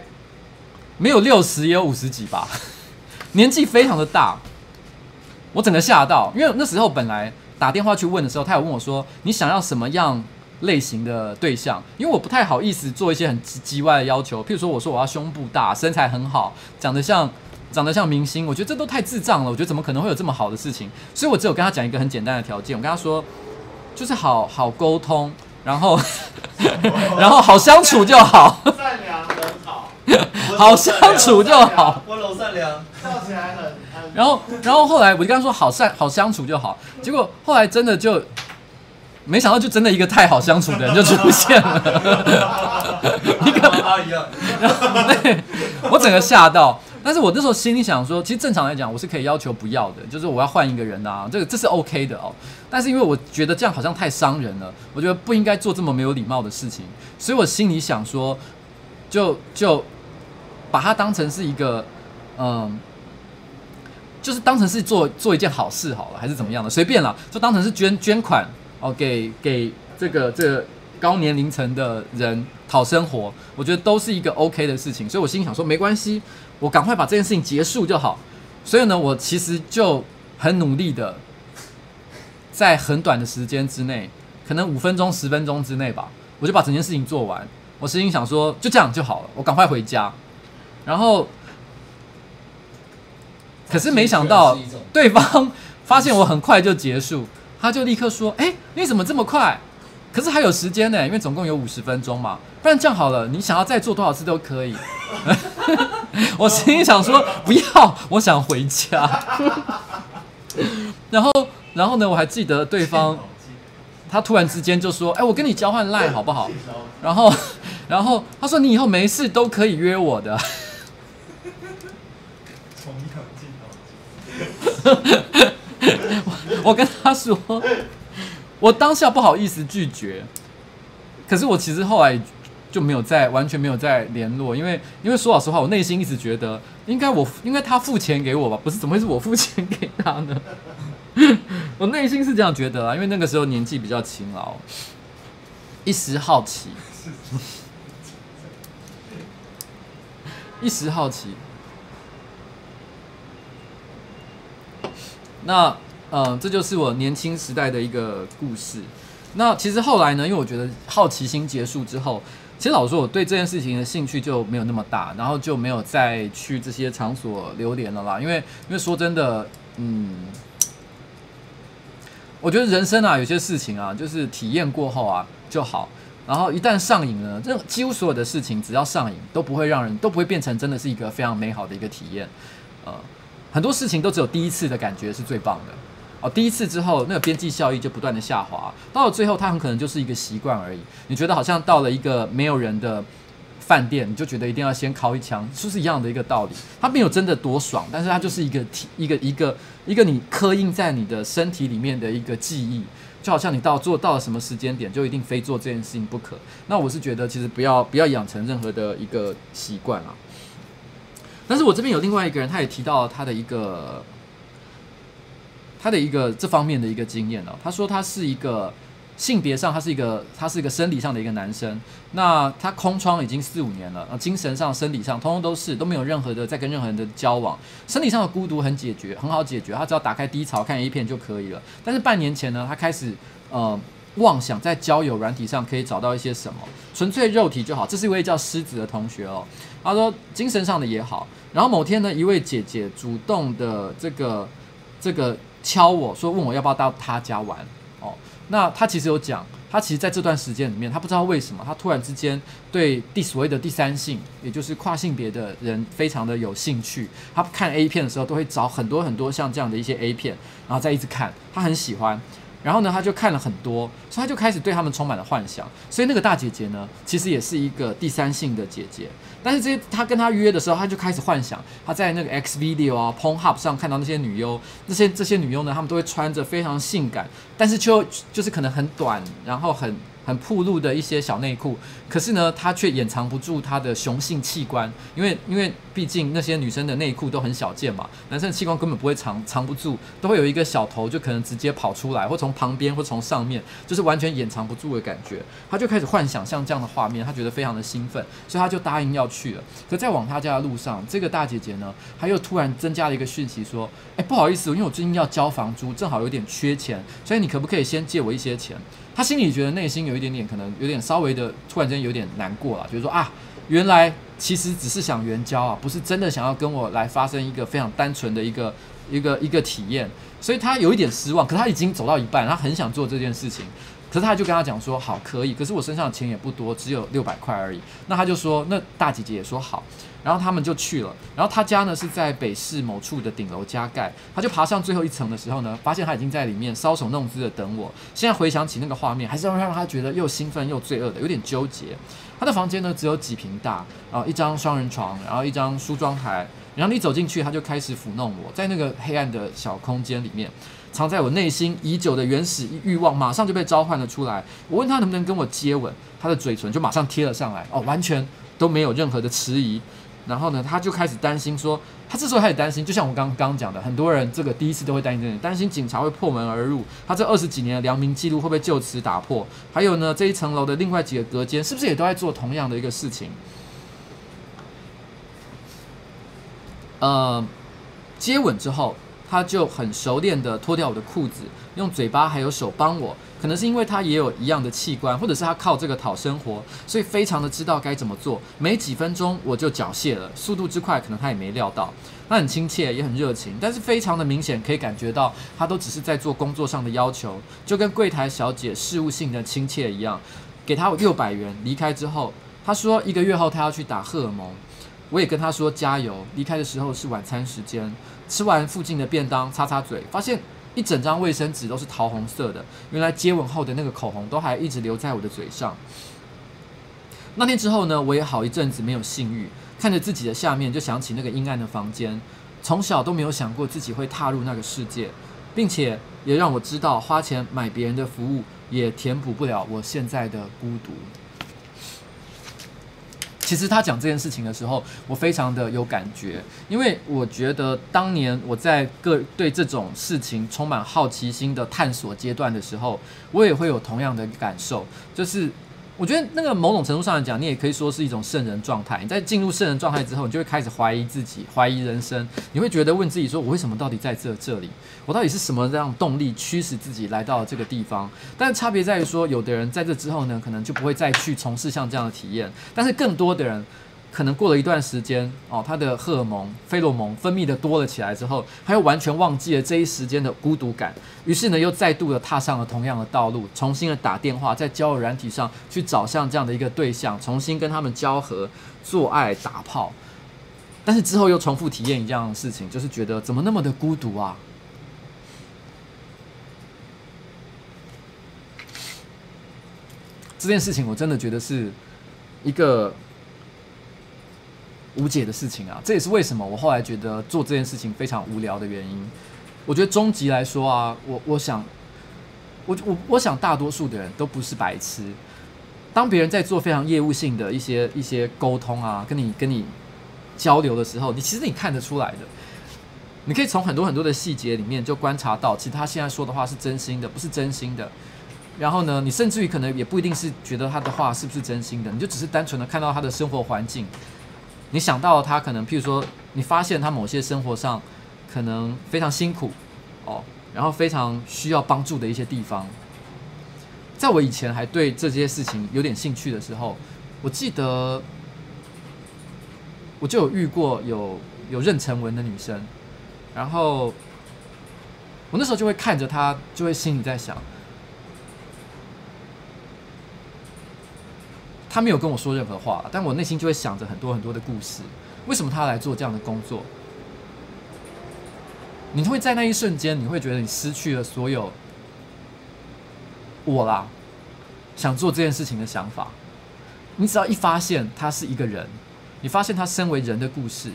没有六十也有五十几吧，年纪非常的大，我整个吓到，因为那时候本来打电话去问的时候，他有问我说，你想要什么样类型的对象，因为我不太好意思做一些很叽叽歪的要求，譬如说我说我要胸部大，身材很好，长得像。长得像明星，我觉得这都太智障了。我觉得怎么可能会有这么好的事情？所以我只有跟他讲一个很简单的条件，我跟他说，就是好好沟通，然后 然后好相处就好。善良很好，好相处就好。温柔善良，笑起来很。然后然后后来我就跟他说好善好相处就好，结果后来真的就没想到，就真的一个太好相处的人就出现了，一个阿姨啊，对，我整个吓到。但是我那时候心里想说，其实正常来讲，我是可以要求不要的，就是我要换一个人啊，这个这是 OK 的哦。但是因为我觉得这样好像太伤人了，我觉得不应该做这么没有礼貌的事情，所以我心里想说，就就把它当成是一个，嗯，就是当成是做做一件好事好了，还是怎么样的，随便啦，就当成是捐捐款哦，给给这个这个高年龄层的人讨生活，我觉得都是一个 OK 的事情，所以我心想说，没关系。我赶快把这件事情结束就好，所以呢，我其实就很努力的，在很短的时间之内，可能五分钟、十分钟之内吧，我就把整件事情做完。我心里想说，就这样就好了，我赶快回家。然后，可是没想到对方发现我很快就结束，他就立刻说：“哎，你怎么这么快？可是还有时间呢，因为总共有五十分钟嘛。不然这样好了，你想要再做多少次都可以。”我心里想说不要，我想回家。然后，然后呢？我还记得对方，他突然之间就说：“哎，我跟你交换 line 好不好？”然后，然后他说：“你以后没事都可以约我的。” 我跟他说，我当下不好意思拒绝，可是我其实后来。就没有再完全没有再联络，因为因为说老实话，我内心一直觉得应该我应该他付钱给我吧，不是怎么会是我付钱给他呢？我内心是这样觉得啊，因为那个时候年纪比较轻劳，一时好奇，一时好奇。那呃，这就是我年轻时代的一个故事。那其实后来呢，因为我觉得好奇心结束之后，其实老实说，我对这件事情的兴趣就没有那么大，然后就没有再去这些场所流连了啦。因为，因为说真的，嗯，我觉得人生啊，有些事情啊，就是体验过后啊就好。然后一旦上瘾了，这几乎所有的事情，只要上瘾，都不会让人都不会变成真的是一个非常美好的一个体验。呃，很多事情都只有第一次的感觉是最棒的。哦，第一次之后，那个边际效益就不断的下滑，到了最后，它很可能就是一个习惯而已。你觉得好像到了一个没有人的饭店，你就觉得一定要先敲一枪，是不是一样的一个道理？它没有真的多爽，但是它就是一个体，一个一个一个你刻印在你的身体里面的一个记忆，就好像你到做到了什么时间点，就一定非做这件事情不可。那我是觉得，其实不要不要养成任何的一个习惯啊。但是我这边有另外一个人，他也提到他的一个。他的一个这方面的一个经验哦，他说他是一个性别上他是一个他是一个生理上的一个男生，那他空窗已经四五年了，精神上、生理上通通都是都没有任何的在跟任何人的交往，生理上的孤独很解决，很好解决，他只要打开低潮看 A 片就可以了。但是半年前呢，他开始呃妄想在交友软体上可以找到一些什么，纯粹肉体就好。这是一位叫狮子的同学哦，他说精神上的也好。然后某天呢，一位姐姐主动的这个这个。敲我说，问我要不要到他家玩哦。那他其实有讲，他其实在这段时间里面，他不知道为什么，他突然之间对第所谓的第三性，也就是跨性别的人非常的有兴趣。他看 A 片的时候，都会找很多很多像这样的一些 A 片，然后再一直看，他很喜欢。然后呢，他就看了很多，所以他就开始对他们充满了幻想。所以那个大姐姐呢，其实也是一个第三性的姐姐。但是这些他跟他约的时候，他就开始幻想，他在那个 X Video 啊、Pornhub 上看到那些女优，那些这些女优呢，她们都会穿着非常性感，但是就就是可能很短，然后很。很暴露的一些小内裤，可是呢，他却掩藏不住他的雄性器官，因为因为毕竟那些女生的内裤都很小件嘛，男生的器官根本不会藏藏不住，都会有一个小头就可能直接跑出来，或从旁边或从上面，就是完全掩藏不住的感觉。他就开始幻想像这样的画面，他觉得非常的兴奋，所以他就答应要去了。可在往他家的路上，这个大姐姐呢，她又突然增加了一个讯息说：“哎，不好意思，因为我最近要交房租，正好有点缺钱，所以你可不可以先借我一些钱？”他心里觉得内心有一点点，可能有点稍微的，突然间有点难过了，就是说啊，原来其实只是想援交啊，不是真的想要跟我来发生一个非常单纯的一个一个一个体验，所以他有一点失望。可他已经走到一半，他很想做这件事情，可是他就跟他讲说，好，可以，可是我身上的钱也不多，只有六百块而已。那他就说，那大姐姐也说好。然后他们就去了，然后他家呢是在北市某处的顶楼加盖，他就爬上最后一层的时候呢，发现他已经在里面搔首弄姿的等我。现在回想起那个画面，还是让让他觉得又兴奋又罪恶的，有点纠结。他的房间呢只有几平大，然后一张双人床，然后一张梳妆台，然后你走进去，他就开始抚弄我，在那个黑暗的小空间里面，藏在我内心已久的原始欲望马上就被召唤了出来。我问他能不能跟我接吻，他的嘴唇就马上贴了上来，哦，完全都没有任何的迟疑。然后呢，他就开始担心说，他这时候开始担心，就像我刚刚讲的，很多人这个第一次都会担心，担心警察会破门而入，他这二十几年的良民记录会不会就此打破？还有呢，这一层楼的另外几个隔间是不是也都在做同样的一个事情？呃，接吻之后，他就很熟练的脱掉我的裤子，用嘴巴还有手帮我。可能是因为他也有一样的器官，或者是他靠这个讨生活，所以非常的知道该怎么做。没几分钟我就缴械了，速度之快，可能他也没料到。他很亲切，也很热情，但是非常的明显可以感觉到，他都只是在做工作上的要求，就跟柜台小姐事务性的亲切一样。给他六百元，离开之后，他说一个月后他要去打荷尔蒙，我也跟他说加油。离开的时候是晚餐时间，吃完附近的便当，擦擦嘴，发现。一整张卫生纸都是桃红色的，原来接吻后的那个口红都还一直留在我的嘴上。那天之后呢，我也好一阵子没有性欲，看着自己的下面就想起那个阴暗的房间。从小都没有想过自己会踏入那个世界，并且也让我知道花钱买别人的服务也填补不了我现在的孤独。其实他讲这件事情的时候，我非常的有感觉，因为我觉得当年我在个对这种事情充满好奇心的探索阶段的时候，我也会有同样的感受，就是我觉得那个某种程度上来讲，你也可以说是一种圣人状态。你在进入圣人状态之后，你就会开始怀疑自己，怀疑人生。你会觉得问自己说：我为什么到底在这这里？我到底是什么这样动力驱使自己来到这个地方？但是差别在于说，有的人在这之后呢，可能就不会再去从事像这样的体验。但是更多的人。可能过了一段时间哦，他的荷尔蒙、费洛蒙分泌的多了起来之后，他又完全忘记了这一时间的孤独感，于是呢，又再度的踏上了同样的道路，重新的打电话，在交友软体上去找像这样的一个对象，重新跟他们交合、做爱、打炮，但是之后又重复体验一样的事情，就是觉得怎么那么的孤独啊？这件事情我真的觉得是一个。无解的事情啊，这也是为什么我后来觉得做这件事情非常无聊的原因。我觉得终极来说啊，我我想，我我我想大多数的人都不是白痴。当别人在做非常业务性的一些一些沟通啊，跟你跟你交流的时候，你其实你看得出来的，你可以从很多很多的细节里面就观察到，其实他现在说的话是真心的，不是真心的。然后呢，你甚至于可能也不一定是觉得他的话是不是真心的，你就只是单纯的看到他的生活环境。你想到他可能，譬如说，你发现他某些生活上可能非常辛苦哦，然后非常需要帮助的一些地方。在我以前还对这些事情有点兴趣的时候，我记得我就有遇过有有妊娠纹的女生，然后我那时候就会看着她，就会心里在想。他没有跟我说任何话，但我内心就会想着很多很多的故事。为什么他来做这样的工作？你会在那一瞬间，你会觉得你失去了所有我啦，想做这件事情的想法。你只要一发现他是一个人，你发现他身为人的故事，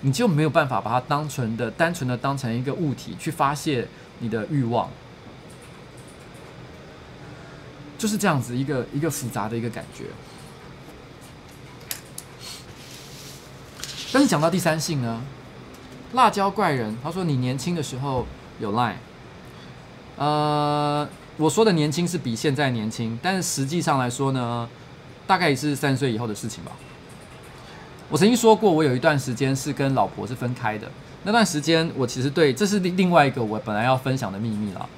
你就没有办法把它当纯的、单纯的当成一个物体去发泄你的欲望。就是这样子一个一个复杂的一个感觉，但是讲到第三性呢，辣椒怪人他说，你年轻的时候有赖呃，我说的年轻是比现在年轻，但是实际上来说呢，大概也是三十岁以后的事情吧。我曾经说过，我有一段时间是跟老婆是分开的，那段时间我其实对，这是另另外一个我本来要分享的秘密了。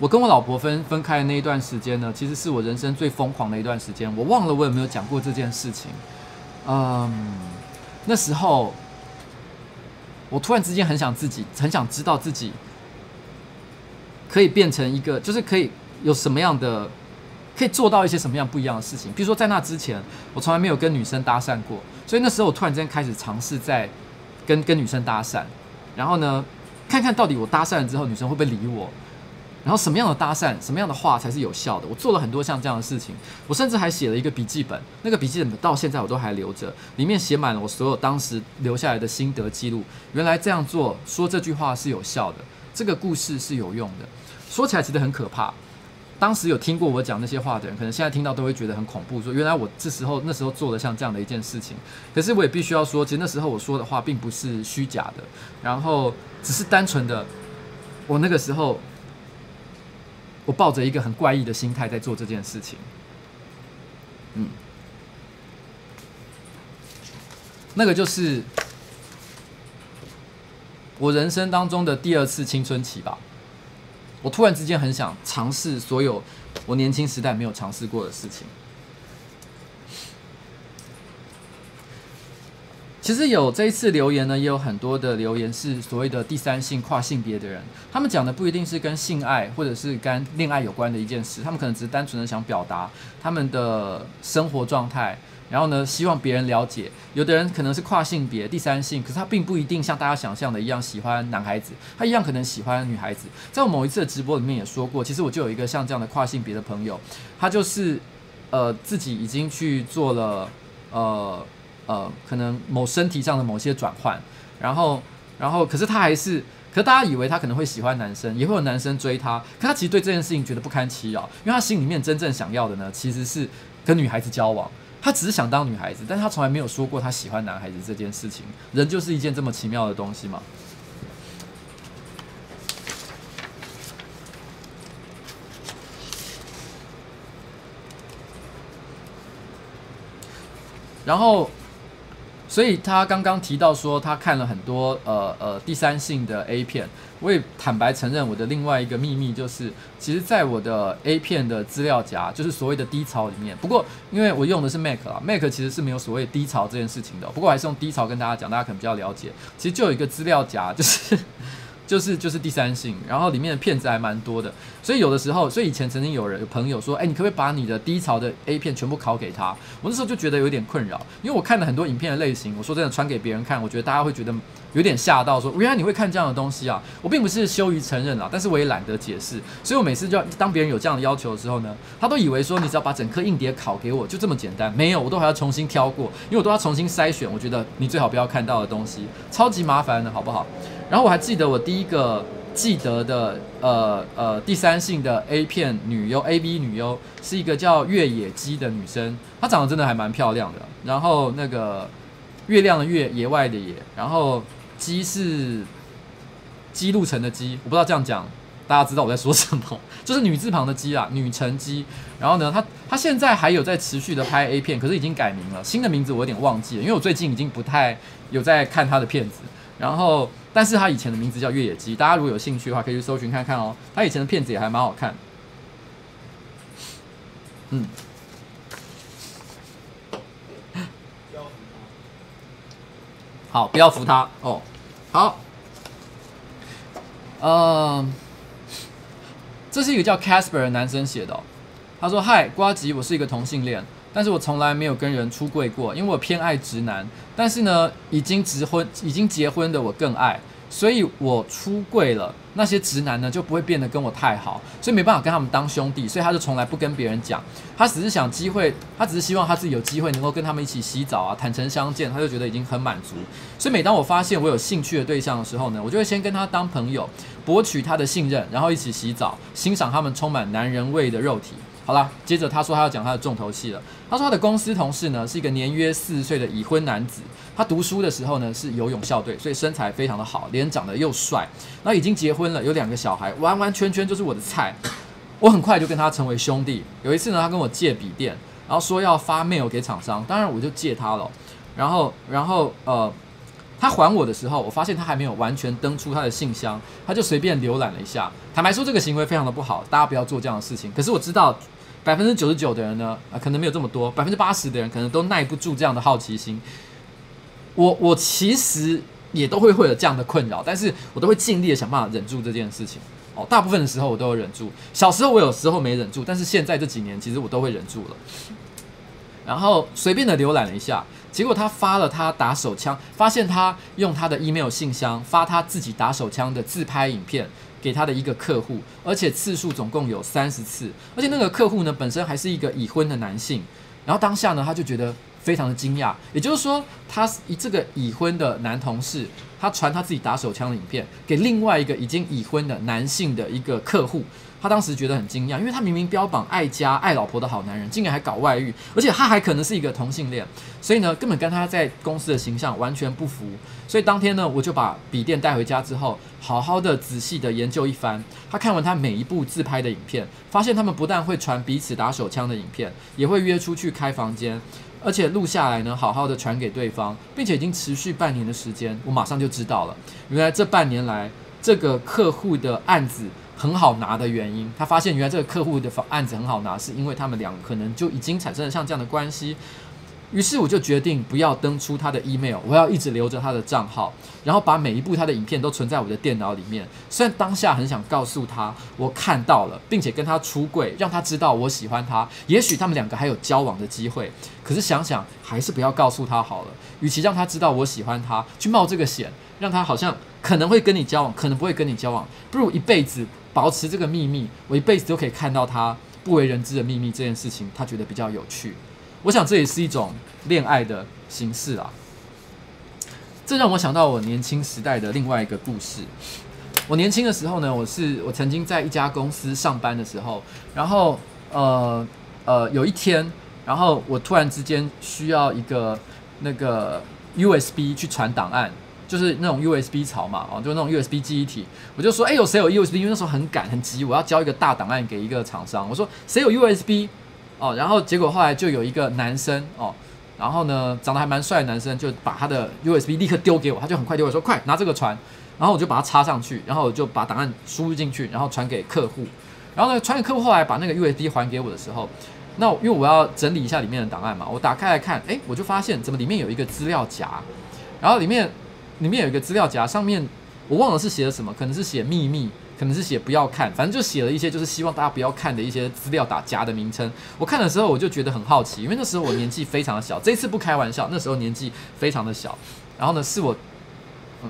我跟我老婆分分开的那一段时间呢，其实是我人生最疯狂的一段时间。我忘了我有没有讲过这件事情。嗯，那时候我突然之间很想自己，很想知道自己可以变成一个，就是可以有什么样的，可以做到一些什么样不一样的事情。比如说在那之前，我从来没有跟女生搭讪过，所以那时候我突然之间开始尝试在跟跟女生搭讪，然后呢，看看到底我搭讪了之后，女生会不会理我。然后什么样的搭讪，什么样的话才是有效的？我做了很多像这样的事情，我甚至还写了一个笔记本，那个笔记本到现在我都还留着，里面写满了我所有当时留下来的心得记录。原来这样做，说这句话是有效的，这个故事是有用的。说起来其实很可怕。当时有听过我讲那些话的人，可能现在听到都会觉得很恐怖。说原来我这时候那时候做了像这样的一件事情，可是我也必须要说，其实那时候我说的话并不是虚假的，然后只是单纯的，我那个时候。我抱着一个很怪异的心态在做这件事情，嗯，那个就是我人生当中的第二次青春期吧。我突然之间很想尝试所有我年轻时代没有尝试过的事情。其实有这一次留言呢，也有很多的留言是所谓的第三性跨性别的人，他们讲的不一定是跟性爱或者是跟恋爱有关的一件事，他们可能只是单纯的想表达他们的生活状态，然后呢，希望别人了解。有的人可能是跨性别第三性，可是他并不一定像大家想象的一样喜欢男孩子，他一样可能喜欢女孩子。在我某一次的直播里面也说过，其实我就有一个像这样的跨性别的朋友，他就是呃自己已经去做了呃。呃，可能某身体上的某些转换，然后，然后，可是他还是，可是大家以为他可能会喜欢男生，也会有男生追他，可他其实对这件事情觉得不堪其扰，因为他心里面真正想要的呢，其实是跟女孩子交往，他只是想当女孩子，但他从来没有说过他喜欢男孩子这件事情。人就是一件这么奇妙的东西嘛。然后。所以他刚刚提到说，他看了很多呃呃第三性的 A 片。我也坦白承认，我的另外一个秘密就是，其实，在我的 A 片的资料夹，就是所谓的低潮里面。不过，因为我用的是 Mac 啊，Mac 其实是没有所谓低潮这件事情的。不过，还是用低潮跟大家讲，大家可能比较了解。其实就有一个资料夹，就是。就是就是第三性，然后里面的片子还蛮多的，所以有的时候，所以以前曾经有人有朋友说，哎，你可不可以把你的低潮的 A 片全部拷给他？我那时候就觉得有点困扰，因为我看了很多影片的类型，我说真的传给别人看，我觉得大家会觉得有点吓到说，说原来你会看这样的东西啊！我并不是羞于承认啊，但是我也懒得解释，所以我每次就要当别人有这样的要求的时候呢，他都以为说你只要把整颗硬碟拷给我就这么简单，没有，我都还要重新挑过，因为我都要重新筛选，我觉得你最好不要看到的东西，超级麻烦的，好不好？然后我还记得我第一个。记得的，呃呃，第三性的 A 片女优 A B 女优是一个叫月野姬的女生，她长得真的还蛮漂亮的。然后那个月亮的月，野外的野，然后姬是姬路城的姬，我不知道这样讲大家知道我在说什么，就是女字旁的姬啊，女成姬。然后呢，她她现在还有在持续的拍 A 片，可是已经改名了，新的名字我有点忘记了，因为我最近已经不太有在看她的片子。然后。但是他以前的名字叫越野鸡，大家如果有兴趣的话，可以去搜寻看看哦。他以前的片子也还蛮好看。嗯。好，不要扶他哦。好。嗯、这是一个叫 Casper 的男生写的哦。他说：“嗨，呱吉，我是一个同性恋。”但是我从来没有跟人出柜过，因为我偏爱直男。但是呢，已经结婚、已经结婚的我更爱，所以我出柜了。那些直男呢，就不会变得跟我太好，所以没办法跟他们当兄弟，所以他就从来不跟别人讲。他只是想机会，他只是希望他自己有机会能够跟他们一起洗澡啊，坦诚相见，他就觉得已经很满足。所以每当我发现我有兴趣的对象的时候呢，我就会先跟他当朋友，博取他的信任，然后一起洗澡，欣赏他们充满男人味的肉体。好了，接着他说他要讲他的重头戏了。他说他的公司同事呢是一个年约四十岁的已婚男子。他读书的时候呢是游泳校队，所以身材非常的好，脸长得又帅。那已经结婚了，有两个小孩，完完全全就是我的菜。我很快就跟他成为兄弟。有一次呢，他跟我借笔电，然后说要发 mail 给厂商，当然我就借他了。然后，然后呃，他还我的时候，我发现他还没有完全登出他的信箱，他就随便浏览了一下。坦白说，这个行为非常的不好，大家不要做这样的事情。可是我知道。百分之九十九的人呢，啊，可能没有这么多，百分之八十的人可能都耐不住这样的好奇心。我我其实也都会会有这样的困扰，但是我都会尽力的想办法忍住这件事情。哦，大部分的时候我都有忍住。小时候我有时候没忍住，但是现在这几年其实我都会忍住了。然后随便的浏览了一下，结果他发了他打手枪，发现他用他的 email 信箱发他自己打手枪的自拍影片。给他的一个客户，而且次数总共有三十次，而且那个客户呢，本身还是一个已婚的男性，然后当下呢，他就觉得非常的惊讶，也就是说，他以这个已婚的男同事，他传他自己打手枪的影片给另外一个已经已婚的男性的一个客户。他当时觉得很惊讶，因为他明明标榜爱家、爱老婆的好男人，竟然还搞外遇，而且他还可能是一个同性恋，所以呢，根本跟他在公司的形象完全不符。所以当天呢，我就把笔电带回家之后，好好的仔细的研究一番。他看完他每一部自拍的影片，发现他们不但会传彼此打手枪的影片，也会约出去开房间，而且录下来呢，好好的传给对方，并且已经持续半年的时间。我马上就知道了，原来这半年来这个客户的案子。很好拿的原因，他发现原来这个客户的案子很好拿，是因为他们两可能就已经产生了像这样的关系。于是我就决定不要登出他的 email，我要一直留着他的账号，然后把每一部他的影片都存在我的电脑里面。虽然当下很想告诉他我看到了，并且跟他出柜，让他知道我喜欢他，也许他们两个还有交往的机会。可是想想还是不要告诉他好了，与其让他知道我喜欢他，去冒这个险，让他好像可能会跟你交往，可能不会跟你交往，不如一辈子。保持这个秘密，我一辈子都可以看到他不为人知的秘密。这件事情，他觉得比较有趣。我想这也是一种恋爱的形式啊。这让我想到我年轻时代的另外一个故事。我年轻的时候呢，我是我曾经在一家公司上班的时候，然后呃呃有一天，然后我突然之间需要一个那个 USB 去传档案。就是那种 USB 槽嘛，哦，就那种 USB 记忆体，我就说，哎、有谁有 USB？因为那时候很赶很急，我要交一个大档案给一个厂商。我说谁有 USB？哦，然后结果后来就有一个男生，哦，然后呢，长得还蛮帅的男生就把他的 USB 立刻丢给我，他就很快丢我说：“快拿这个传。”然后我就把它插上去，然后我就把档案输入进去，然后传给客户。然后呢，传给客户后来把那个 USB 还给我的时候，那因为我要整理一下里面的档案嘛，我打开来看，诶，我就发现怎么里面有一个资料夹，然后里面里面有一个资料夹，上面我忘了是写了什么，可能是写秘密。可能是写不要看，反正就写了一些就是希望大家不要看的一些资料打夹的名称。我看的时候我就觉得很好奇，因为那时候我年纪非常的小，这次不开玩笑，那时候年纪非常的小。然后呢，是我，嗯，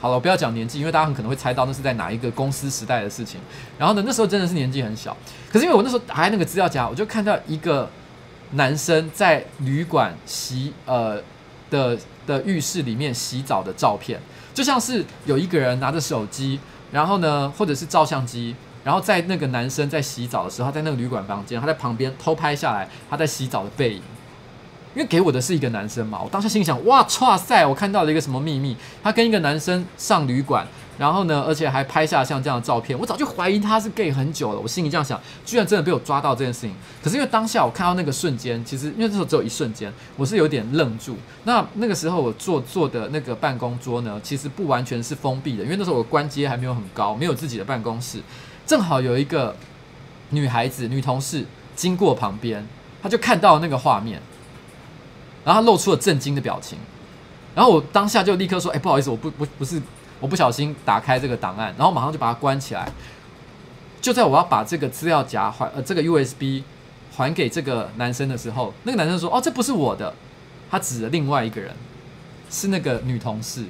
好了，我不要讲年纪，因为大家很可能会猜到那是在哪一个公司时代的事情。然后呢，那时候真的是年纪很小，可是因为我那时候打开那个资料夹，我就看到一个男生在旅馆洗呃的的浴室里面洗澡的照片，就像是有一个人拿着手机。然后呢，或者是照相机，然后在那个男生在洗澡的时候，在那个旅馆房间，他在旁边偷拍下来他在洗澡的背影。因为给我的是一个男生嘛，我当下心想：哇，哇塞，我看到了一个什么秘密？他跟一个男生上旅馆。然后呢，而且还拍下像这样的照片，我早就怀疑他是 gay 很久了。我心里这样想，居然真的被我抓到这件事情。可是因为当下我看到那个瞬间，其实因为这时候只有一瞬间，我是有点愣住。那那个时候我坐坐的那个办公桌呢，其实不完全是封闭的，因为那时候我关机还没有很高，没有自己的办公室。正好有一个女孩子、女同事经过旁边，她就看到那个画面，然后她露出了震惊的表情。然后我当下就立刻说：“哎，不好意思，我不不不是。”我不小心打开这个档案，然后马上就把它关起来。就在我要把这个资料夹还呃这个 USB 还给这个男生的时候，那个男生说：“哦，这不是我的。”他指了另外一个人，是那个女同事，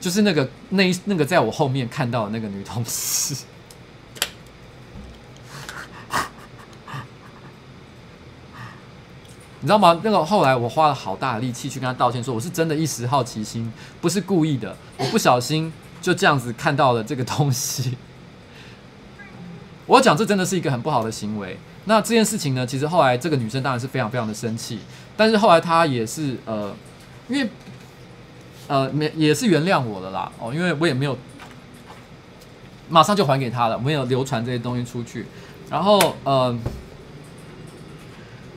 就是那个那那个在我后面看到的那个女同事。你知道吗？那个后来我花了好大的力气去跟他道歉，说我是真的一时好奇心，不是故意的，我不小心就这样子看到了这个东西。我讲这真的是一个很不好的行为。那这件事情呢，其实后来这个女生当然是非常非常的生气，但是后来她也是呃，因为呃没也是原谅我了啦哦，因为我也没有马上就还给她了，没有流传这些东西出去，然后呃。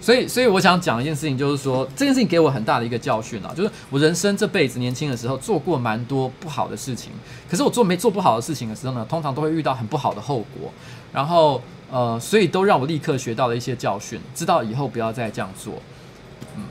所以，所以我想讲一件事情，就是说这件事情给我很大的一个教训啊，就是我人生这辈子年轻的时候做过蛮多不好的事情，可是我做没做不好的事情的时候呢，通常都会遇到很不好的后果，然后呃，所以都让我立刻学到了一些教训，知道以后不要再这样做。嗯，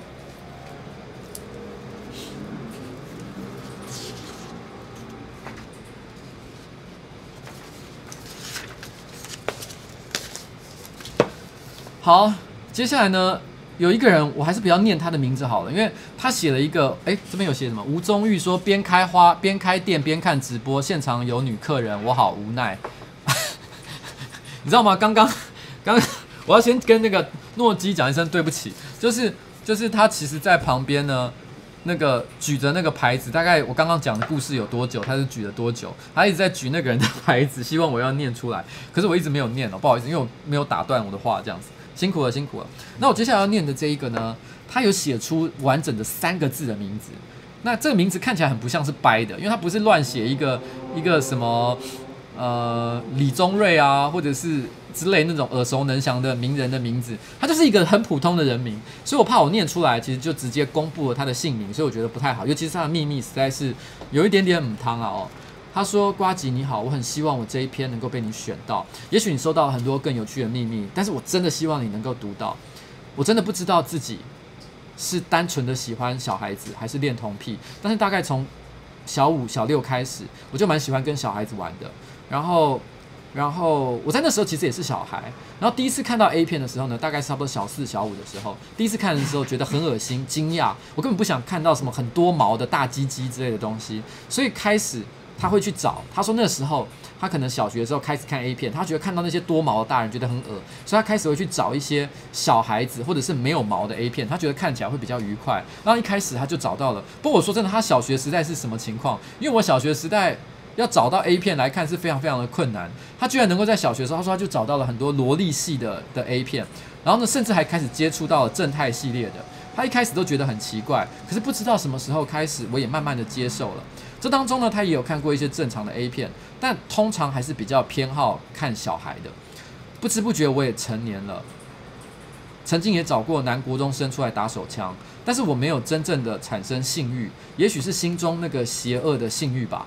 好。接下来呢，有一个人，我还是不要念他的名字好了，因为他写了一个，诶，这边有写什么？吴宗玉说边开花边开店边看直播，现场有女客人，我好无奈。你知道吗？刚刚，刚刚我要先跟那个诺基讲一声对不起，就是就是他其实在旁边呢，那个举着那个牌子，大概我刚刚讲的故事有多久，他是举了多久，他一直在举那个人的牌子，希望我要念出来，可是我一直没有念哦，不好意思，因为我没有打断我的话，这样子。辛苦了，辛苦了。那我接下来要念的这一个呢，他有写出完整的三个字的名字。那这个名字看起来很不像是掰的，因为他不是乱写一个一个什么呃李宗瑞啊，或者是之类那种耳熟能详的名人的名字，他就是一个很普通的人名。所以我怕我念出来，其实就直接公布了他的姓名，所以我觉得不太好。尤其是他的秘密实在是有一点点母汤啊哦。他说：“瓜吉你好，我很希望我这一篇能够被你选到。也许你收到很多更有趣的秘密，但是我真的希望你能够读到。我真的不知道自己是单纯的喜欢小孩子，还是恋童癖。但是大概从小五、小六开始，我就蛮喜欢跟小孩子玩的。然后，然后我在那时候其实也是小孩。然后第一次看到 A 片的时候呢，大概是差不多小四、小五的时候。第一次看的时候觉得很恶心、惊讶，我根本不想看到什么很多毛的大鸡鸡之类的东西，所以开始。”他会去找，他说那时候他可能小学的时候开始看 A 片，他觉得看到那些多毛的大人觉得很恶，所以他开始会去找一些小孩子或者是没有毛的 A 片，他觉得看起来会比较愉快。然后一开始他就找到了，不过我说真的，他小学时代是什么情况？因为我小学时代要找到 A 片来看是非常非常的困难，他居然能够在小学的时候，他说他就找到了很多萝莉系的的 A 片，然后呢，甚至还开始接触到了正太系列的。他一开始都觉得很奇怪，可是不知道什么时候开始，我也慢慢的接受了。这当中呢，他也有看过一些正常的 A 片，但通常还是比较偏好看小孩的。不知不觉我也成年了，曾经也找过男国中生出来打手枪，但是我没有真正的产生性欲，也许是心中那个邪恶的性欲吧，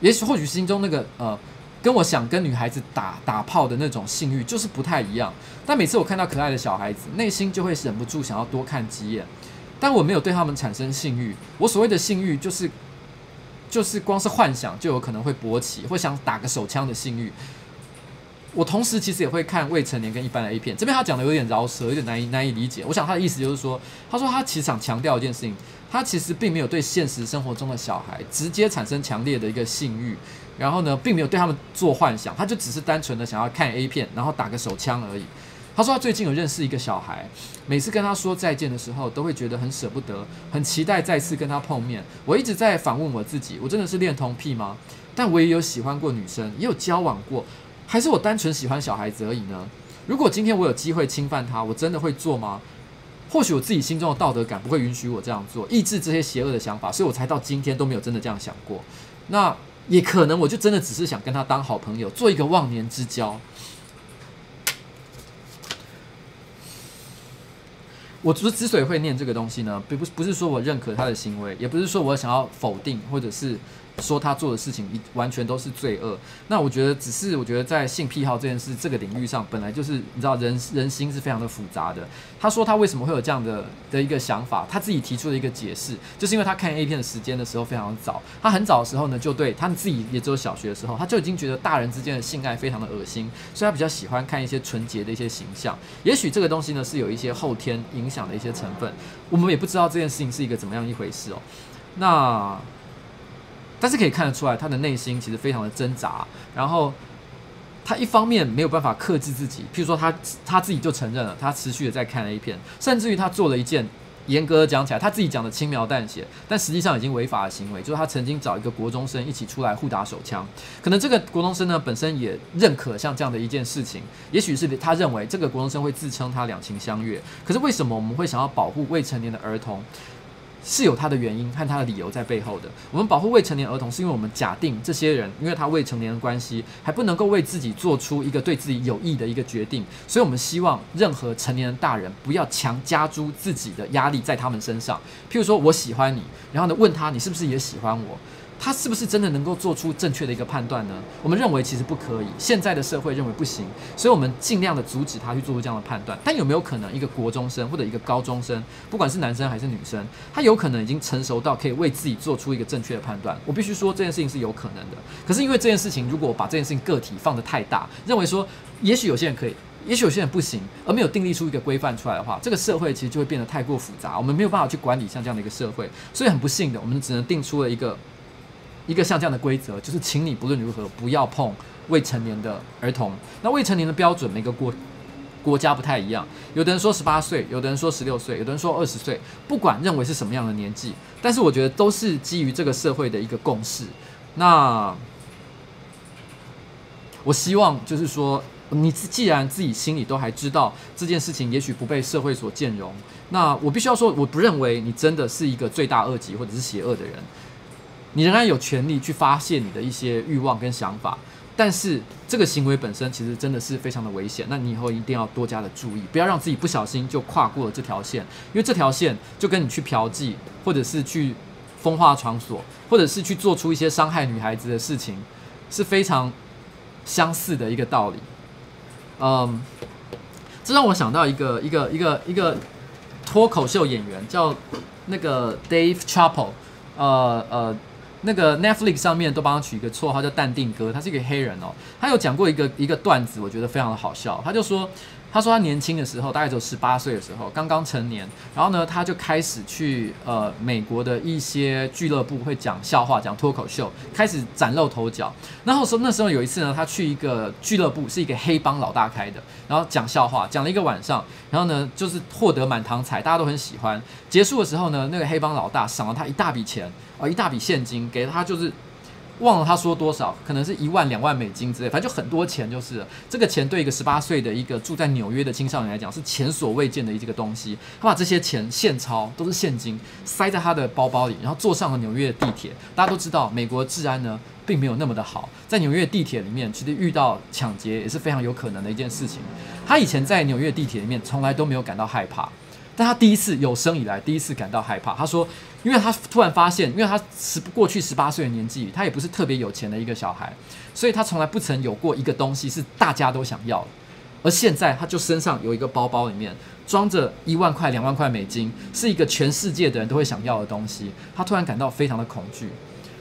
也许或许心中那个呃，跟我想跟女孩子打打炮的那种性欲就是不太一样。但每次我看到可爱的小孩子，内心就会忍不住想要多看几眼，但我没有对他们产生性欲。我所谓的性欲就是就是光是幻想就有可能会勃起，会想打个手枪的性欲。我同时其实也会看未成年跟一般的 A 片，这边他讲的有点饶舌，有点难以难以理解。我想他的意思就是说，他说他其实想强调一件事情，他其实并没有对现实生活中的小孩直接产生强烈的一个性欲，然后呢，并没有对他们做幻想，他就只是单纯的想要看 A 片，然后打个手枪而已。他说他最近有认识一个小孩，每次跟他说再见的时候，都会觉得很舍不得，很期待再次跟他碰面。我一直在反问我自己，我真的是恋童癖吗？但我也有喜欢过女生，也有交往过。还是我单纯喜欢小孩子而已呢？如果今天我有机会侵犯他，我真的会做吗？或许我自己心中的道德感不会允许我这样做，抑制这些邪恶的想法，所以我才到今天都没有真的这样想过。那也可能我就真的只是想跟他当好朋友，做一个忘年之交。我之之所以会念这个东西呢，并不是不是说我认可他的行为，也不是说我想要否定或者是。说他做的事情一完全都是罪恶，那我觉得只是我觉得在性癖好这件事这个领域上，本来就是你知道人人心是非常的复杂的。他说他为什么会有这样的的一个想法，他自己提出了一个解释，就是因为他看 A 片的时间的时候非常早，他很早的时候呢就对他们自己也只有小学的时候，他就已经觉得大人之间的性爱非常的恶心，所以他比较喜欢看一些纯洁的一些形象。也许这个东西呢是有一些后天影响的一些成分，我们也不知道这件事情是一个怎么样一回事哦。那。但是可以看得出来，他的内心其实非常的挣扎。然后他一方面没有办法克制自己，譬如说他他自己就承认了，他持续的在看 A 片，甚至于他做了一件严格的讲起来，他自己讲的轻描淡写，但实际上已经违法的行为，就是他曾经找一个国中生一起出来互打手枪。可能这个国中生呢本身也认可像这样的一件事情，也许是他认为这个国中生会自称他两情相悦。可是为什么我们会想要保护未成年的儿童？是有它的原因和它的理由在背后的。我们保护未成年儿童，是因为我们假定这些人，因为他未成年的关系，还不能够为自己做出一个对自己有益的一个决定，所以我们希望任何成年的大人不要强加诸自己的压力在他们身上。譬如说，我喜欢你，然后呢，问他你是不是也喜欢我？他是不是真的能够做出正确的一个判断呢？我们认为其实不可以，现在的社会认为不行，所以我们尽量的阻止他去做出这样的判断。但有没有可能一个国中生或者一个高中生，不管是男生还是女生，他有可能已经成熟到可以为自己做出一个正确的判断？我必须说这件事情是有可能的。可是因为这件事情，如果把这件事情个体放得太大，认为说也许有些人可以，也许有些人不行，而没有订立出一个规范出来的话，这个社会其实就会变得太过复杂，我们没有办法去管理像这样的一个社会。所以很不幸的，我们只能定出了一个。一个像这样的规则，就是请你不论如何不要碰未成年的儿童。那未成年的标准，每个国国家不太一样。有的人说十八岁，有的人说十六岁，有的人说二十岁。不管认为是什么样的年纪，但是我觉得都是基于这个社会的一个共识。那我希望就是说，你既然自己心里都还知道这件事情，也许不被社会所见容，那我必须要说，我不认为你真的是一个罪大恶极或者是邪恶的人。你仍然有权利去发泄你的一些欲望跟想法，但是这个行为本身其实真的是非常的危险。那你以后一定要多加的注意，不要让自己不小心就跨过了这条线，因为这条线就跟你去嫖妓，或者是去风化场所，或者是去做出一些伤害女孩子的事情，是非常相似的一个道理。嗯，这让我想到一个一个一个一个脱口秀演员，叫那个 Dave Chappelle，呃呃。那个 Netflix 上面都帮他取一个绰号叫淡定哥，他是一个黑人哦。他有讲过一个一个段子，我觉得非常的好笑。他就说，他说他年轻的时候，大概只有十八岁的时候，刚刚成年，然后呢，他就开始去呃美国的一些俱乐部会讲笑话，讲脱口秀，开始崭露头角。然后说那时候有一次呢，他去一个俱乐部，是一个黑帮老大开的，然后讲笑话，讲了一个晚上，然后呢就是获得满堂彩，大家都很喜欢。结束的时候呢，那个黑帮老大赏了他一大笔钱。哦，一大笔现金给他，就是忘了他说多少，可能是一万两万美金之类，反正就很多钱就是了。这个钱对一个十八岁的一个住在纽约的青少年来讲是前所未见的一个东西。他把这些钱现钞都是现金塞在他的包包里，然后坐上了纽约的地铁。大家都知道，美国治安呢并没有那么的好，在纽约地铁里面，其实遇到抢劫也是非常有可能的一件事情。他以前在纽约地铁里面从来都没有感到害怕。但他第一次有生以来第一次感到害怕。他说，因为他突然发现，因为他十过去十八岁的年纪，他也不是特别有钱的一个小孩，所以他从来不曾有过一个东西是大家都想要的。而现在，他就身上有一个包包，里面装着一万块、两万块美金，是一个全世界的人都会想要的东西。他突然感到非常的恐惧。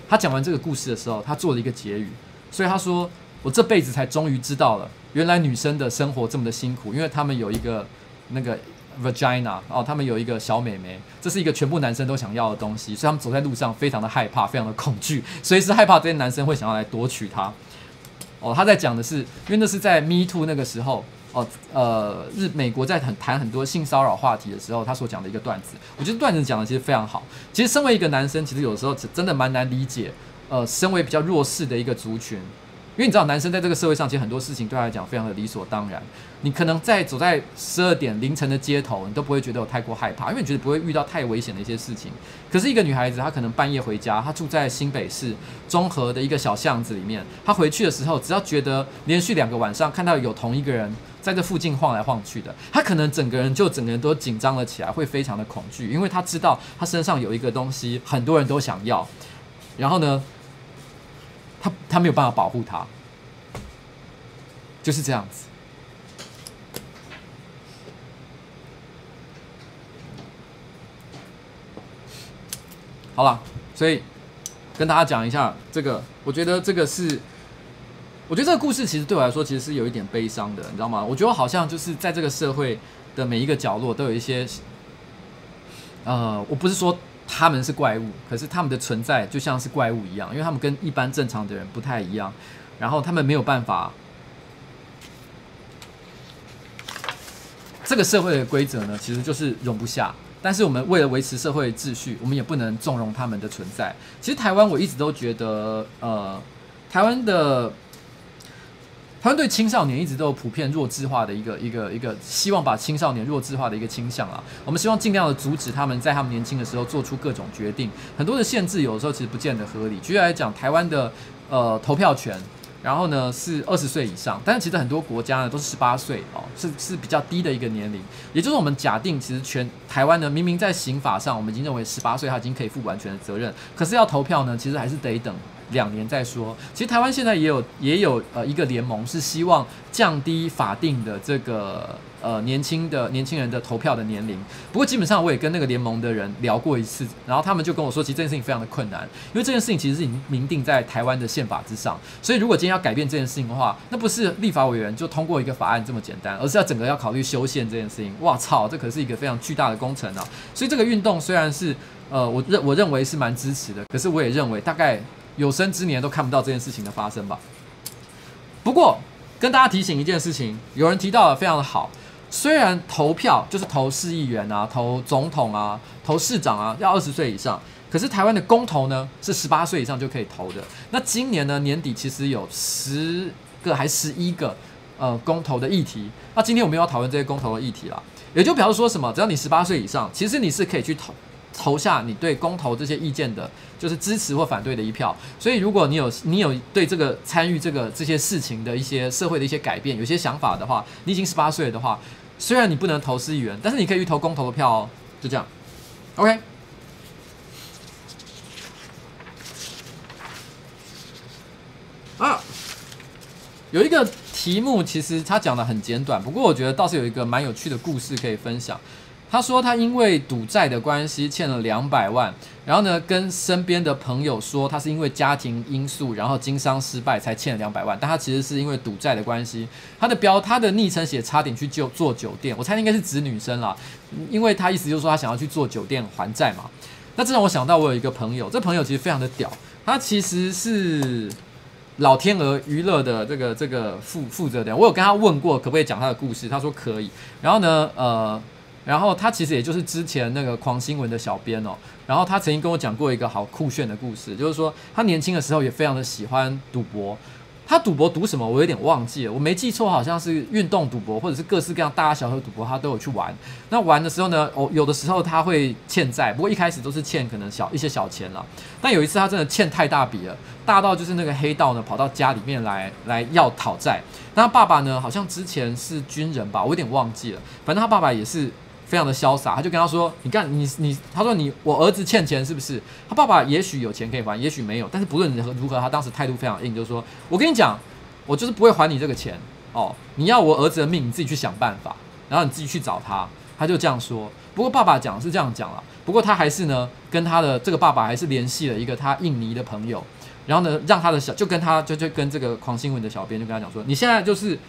他讲完这个故事的时候，他做了一个结语，所以他说：“我这辈子才终于知道了，原来女生的生活这么的辛苦，因为他们有一个那个。” Vagina 哦，他们有一个小美眉，这是一个全部男生都想要的东西，所以他们走在路上非常的害怕，非常的恐惧，随时害怕这些男生会想要来夺取她。哦，他在讲的是，因为那是在 Me Too 那个时候，哦，呃，日美国在很谈很多性骚扰话题的时候，他所讲的一个段子，我觉得段子讲的其实非常好。其实身为一个男生，其实有时候真的蛮难理解，呃，身为比较弱势的一个族群。因为你知道，男生在这个社会上，其实很多事情对他来讲非常的理所当然。你可能在走在十二点凌晨的街头，你都不会觉得有太过害怕，因为你觉得不会遇到太危险的一些事情。可是一个女孩子，她可能半夜回家，她住在新北市中和的一个小巷子里面，她回去的时候，只要觉得连续两个晚上看到有同一个人在这附近晃来晃去的，她可能整个人就整个人都紧张了起来，会非常的恐惧，因为她知道她身上有一个东西，很多人都想要。然后呢，他他没有办法保护他，就是这样子。好了，所以跟大家讲一下这个，我觉得这个是，我觉得这个故事其实对我来说其实是有一点悲伤的，你知道吗？我觉得好像就是在这个社会的每一个角落都有一些，呃，我不是说。他们是怪物，可是他们的存在就像是怪物一样，因为他们跟一般正常的人不太一样，然后他们没有办法。这个社会的规则呢，其实就是容不下，但是我们为了维持社会秩序，我们也不能纵容他们的存在。其实台湾我一直都觉得，呃，台湾的。他们对青少年一直都有普遍弱智化的一个一个一个希望，把青少年弱智化的一个倾向啊。我们希望尽量的阻止他们在他们年轻的时候做出各种决定。很多的限制有的时候其实不见得合理。举例来讲，台湾的呃投票权，然后呢是二十岁以上，但是其实很多国家呢都是十八岁哦，是是比较低的一个年龄。也就是我们假定，其实全台湾呢明明在刑法上我们已经认为十八岁他已经可以负完全的责任，可是要投票呢，其实还是得等。两年再说。其实台湾现在也有也有呃一个联盟是希望降低法定的这个呃年轻的年轻人的投票的年龄。不过基本上我也跟那个联盟的人聊过一次，然后他们就跟我说，其实这件事情非常的困难，因为这件事情其实是已经明定在台湾的宪法之上。所以如果今天要改变这件事情的话，那不是立法委员就通过一个法案这么简单，而是要整个要考虑修宪这件事情。哇操，这可是一个非常巨大的工程啊！所以这个运动虽然是呃我认我认为是蛮支持的，可是我也认为大概。有生之年都看不到这件事情的发生吧。不过跟大家提醒一件事情，有人提到的非常的好，虽然投票就是投市议员啊、投总统啊、投市长啊要二十岁以上，可是台湾的公投呢是十八岁以上就可以投的。那今年呢年底其实有十个还十一个呃公投的议题，那今天我们要讨论这些公投的议题啦，也就表示说什么，只要你十八岁以上，其实你是可以去投。投下你对公投这些意见的，就是支持或反对的一票。所以，如果你有你有对这个参与这个这些事情的一些社会的一些改变，有些想法的话，你已经十八岁的话，虽然你不能投市议员，但是你可以去投公投的票哦。就这样，OK。啊，有一个题目，其实他讲的很简短，不过我觉得倒是有一个蛮有趣的故事可以分享。他说他因为赌债的关系欠了两百万，然后呢跟身边的朋友说他是因为家庭因素，然后经商失败才欠了两百万，但他其实是因为赌债的关系。他的标他的昵称写差点去就做酒店，我猜应该是指女生啦，因为他意思就是说他想要去做酒店还债嘛。那这让我想到我有一个朋友，这朋友其实非常的屌，他其实是老天鹅娱乐的这个这个负负责人，我有跟他问过可不可以讲他的故事，他说可以。然后呢，呃。然后他其实也就是之前那个狂新闻的小编哦，然后他曾经跟我讲过一个好酷炫的故事，就是说他年轻的时候也非常的喜欢赌博。他赌博赌什么？我有点忘记了，我没记错，好像是运动赌博，或者是各式各样大大小小赌博，他都有去玩。那玩的时候呢，哦，有的时候他会欠债，不过一开始都是欠可能小一些小钱了。但有一次他真的欠太大笔了，大到就是那个黑道呢跑到家里面来来要讨债。那他爸爸呢，好像之前是军人吧，我有点忘记了。反正他爸爸也是。非常的潇洒，他就跟他说：“你看你你，他说你我儿子欠钱是不是？他爸爸也许有钱可以还，也许没有。但是不论如何，他当时态度非常硬，就是说我跟你讲，我就是不会还你这个钱哦。你要我儿子的命，你自己去想办法，然后你自己去找他。”他就这样说。不过爸爸讲是这样讲了，不过他还是呢跟他的这个爸爸还是联系了一个他印尼的朋友，然后呢让他的小就跟他就就跟这个狂新闻的小编就跟他讲说：“你现在就是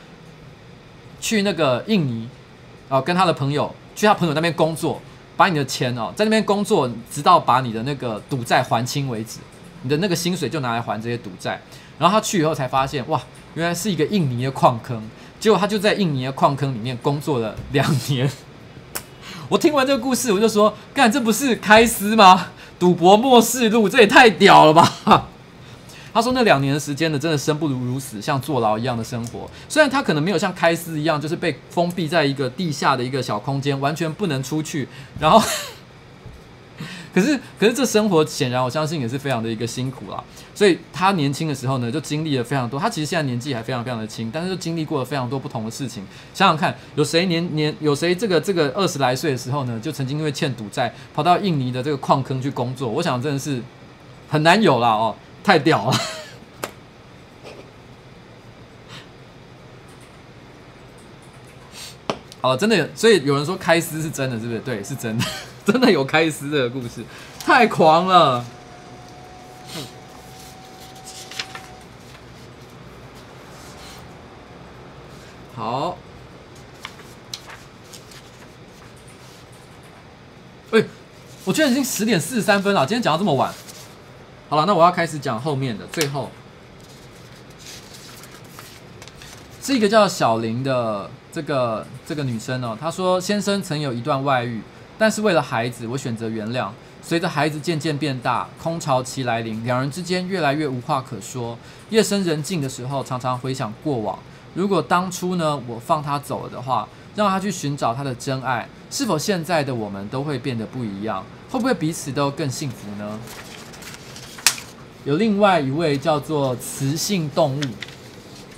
去那个印尼啊，跟他的朋友。”去他朋友那边工作，把你的钱哦，在那边工作，直到把你的那个赌债还清为止。你的那个薪水就拿来还这些赌债。然后他去以后才发现，哇，原来是一个印尼的矿坑。结果他就在印尼的矿坑里面工作了两年。我听完这个故事，我就说，干，这不是开司吗？赌博末世录，这也太屌了吧！他说那两年的时间呢，真的生不如死，像坐牢一样的生活。虽然他可能没有像开司一样，就是被封闭在一个地下的一个小空间，完全不能出去。然后，可是可是这生活显然我相信也是非常的一个辛苦啦。所以他年轻的时候呢，就经历了非常多。他其实现在年纪还非常非常的轻，但是就经历过了非常多不同的事情。想想看，有谁年年有谁这个这个二十来岁的时候呢，就曾经因为欠赌债跑到印尼的这个矿坑去工作？我想真的是很难有啦哦。太屌了！好了，真的，所以有人说开司是真的，是不是？对，是真的，真的有开司这个故事，太狂了。好，哎，我居然已经十点四十三分了，今天讲到这么晚。好了，那我要开始讲后面的。最后是一个叫小林的这个这个女生哦，她说先生曾有一段外遇，但是为了孩子，我选择原谅。随着孩子渐渐变大，空巢期来临，两人之间越来越无话可说。夜深人静的时候，常常回想过往。如果当初呢，我放他走了的话，让他去寻找他的真爱，是否现在的我们都会变得不一样？会不会彼此都更幸福呢？有另外一位叫做雌性动物，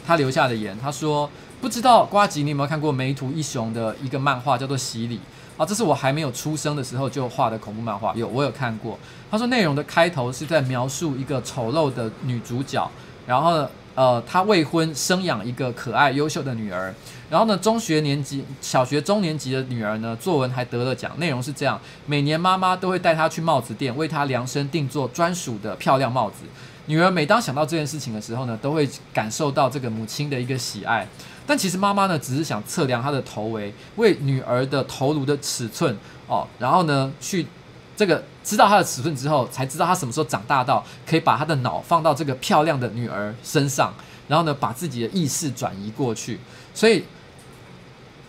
他留下的言，他说：“不知道瓜吉，你有没有看过梅图一雄的一个漫画，叫做《洗礼》啊？这是我还没有出生的时候就画的恐怖漫画，有我有看过。他说内容的开头是在描述一个丑陋的女主角，然后。”呃，他未婚生养一个可爱优秀的女儿，然后呢，中学年级、小学中年级的女儿呢，作文还得了奖。内容是这样：每年妈妈都会带她去帽子店，为她量身定做专属的漂亮帽子。女儿每当想到这件事情的时候呢，都会感受到这个母亲的一个喜爱。但其实妈妈呢，只是想测量她的头围，为女儿的头颅的尺寸哦，然后呢，去。这个知道他的尺寸之后，才知道他什么时候长大到可以把他的脑放到这个漂亮的女儿身上，然后呢，把自己的意识转移过去。所以，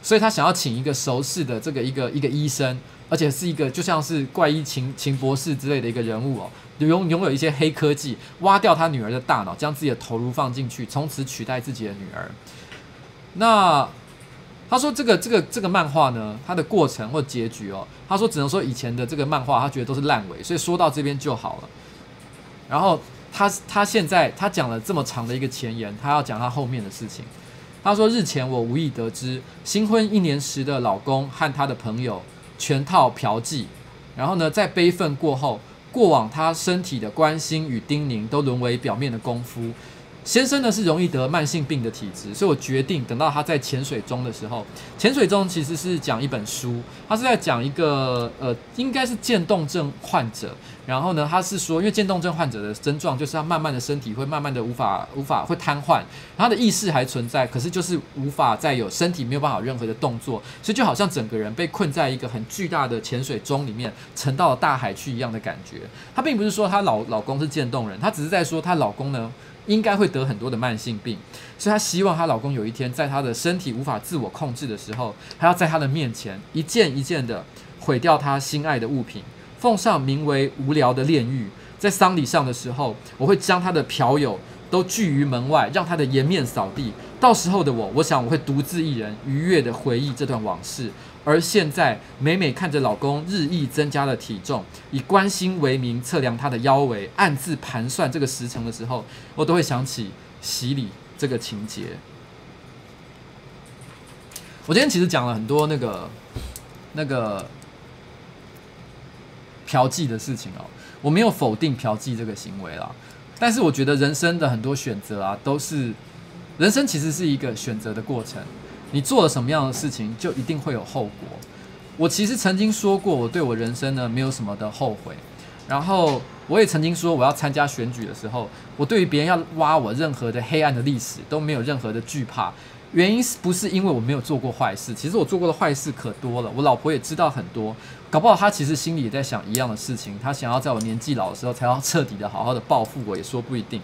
所以他想要请一个熟识的这个一个一个医生，而且是一个就像是怪医秦秦博士之类的一个人物哦，拥拥有一些黑科技，挖掉他女儿的大脑，将自己的头颅放进去，从此取代自己的女儿。那。他说：“这个这个这个漫画呢，它的过程或结局哦，他说只能说以前的这个漫画，他觉得都是烂尾，所以说到这边就好了。然后他他现在他讲了这么长的一个前言，他要讲他后面的事情。他说日前我无意得知，新婚一年时的老公和他的朋友全套嫖妓，然后呢，在悲愤过后，过往他身体的关心与叮咛都沦为表面的功夫。”先生呢是容易得慢性病的体质，所以我决定等到他在潜水中的时候，潜水中其实是讲一本书，他是在讲一个呃，应该是渐冻症患者。然后呢，他是说，因为渐冻症患者的症状就是他慢慢的身体会慢慢的无法无法会瘫痪，他的意识还存在，可是就是无法再有身体没有办法有任何的动作，所以就好像整个人被困在一个很巨大的潜水钟里面，沉到了大海去一样的感觉。他并不是说她老老公是渐冻人，她只是在说她老公呢。应该会得很多的慢性病，所以她希望她老公有一天在她的身体无法自我控制的时候，还要在她的面前一件一件的毁掉她心爱的物品，奉上名为无聊的炼狱。在丧礼上的时候，我会将她的嫖友都拒于门外，让他的颜面扫地。到时候的我，我想我会独自一人愉悦的回忆这段往事。而现在，每每看着老公日益增加的体重，以关心为名测量他的腰围，暗自盘算这个时程的时候，我都会想起洗礼这个情节。我今天其实讲了很多那个那个嫖妓的事情哦，我没有否定嫖妓这个行为啦，但是我觉得人生的很多选择啊，都是人生其实是一个选择的过程。你做了什么样的事情，就一定会有后果。我其实曾经说过，我对我人生呢没有什么的后悔。然后我也曾经说，我要参加选举的时候，我对于别人要挖我任何的黑暗的历史都没有任何的惧怕。原因是不是因为我没有做过坏事？其实我做过的坏事可多了，我老婆也知道很多。搞不好他其实心里也在想一样的事情，他想要在我年纪老的时候才要彻底的好好的报复我，也说不一定。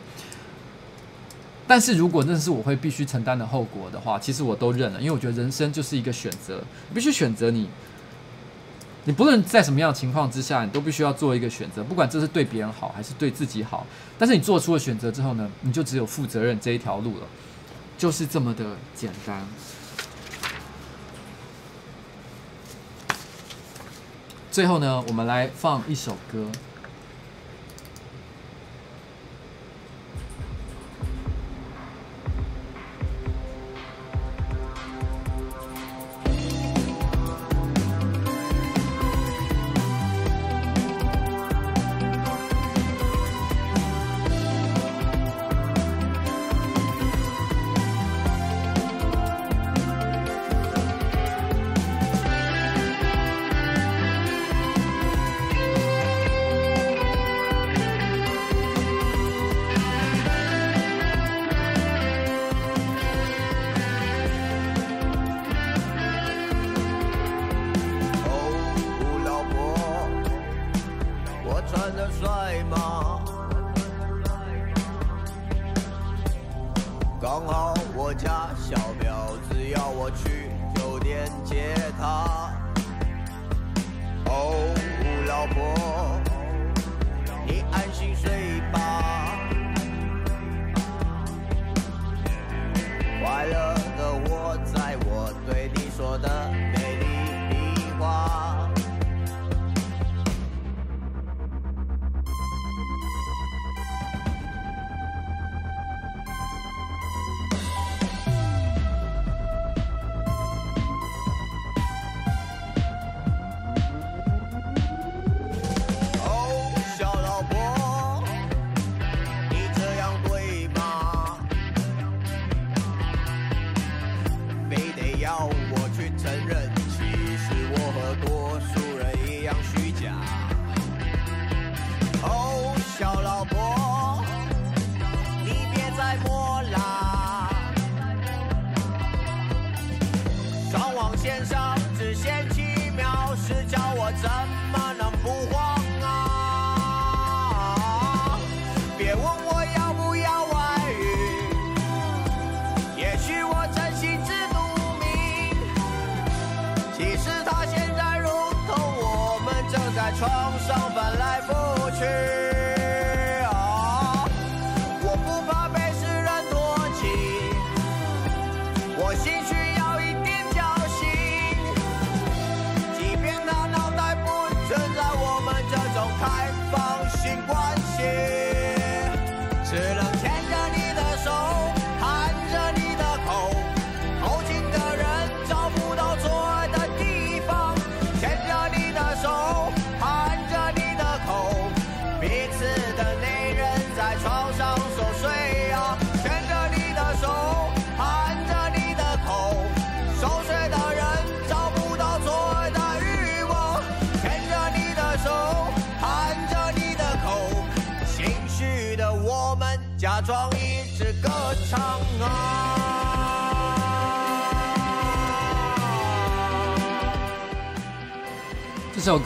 但是如果那是我会必须承担的后果的话，其实我都认了，因为我觉得人生就是一个选择，必须选择你，你不论在什么样的情况之下，你都必须要做一个选择，不管这是对别人好还是对自己好。但是你做出了选择之后呢，你就只有负责任这一条路了，就是这么的简单。最后呢，我们来放一首歌。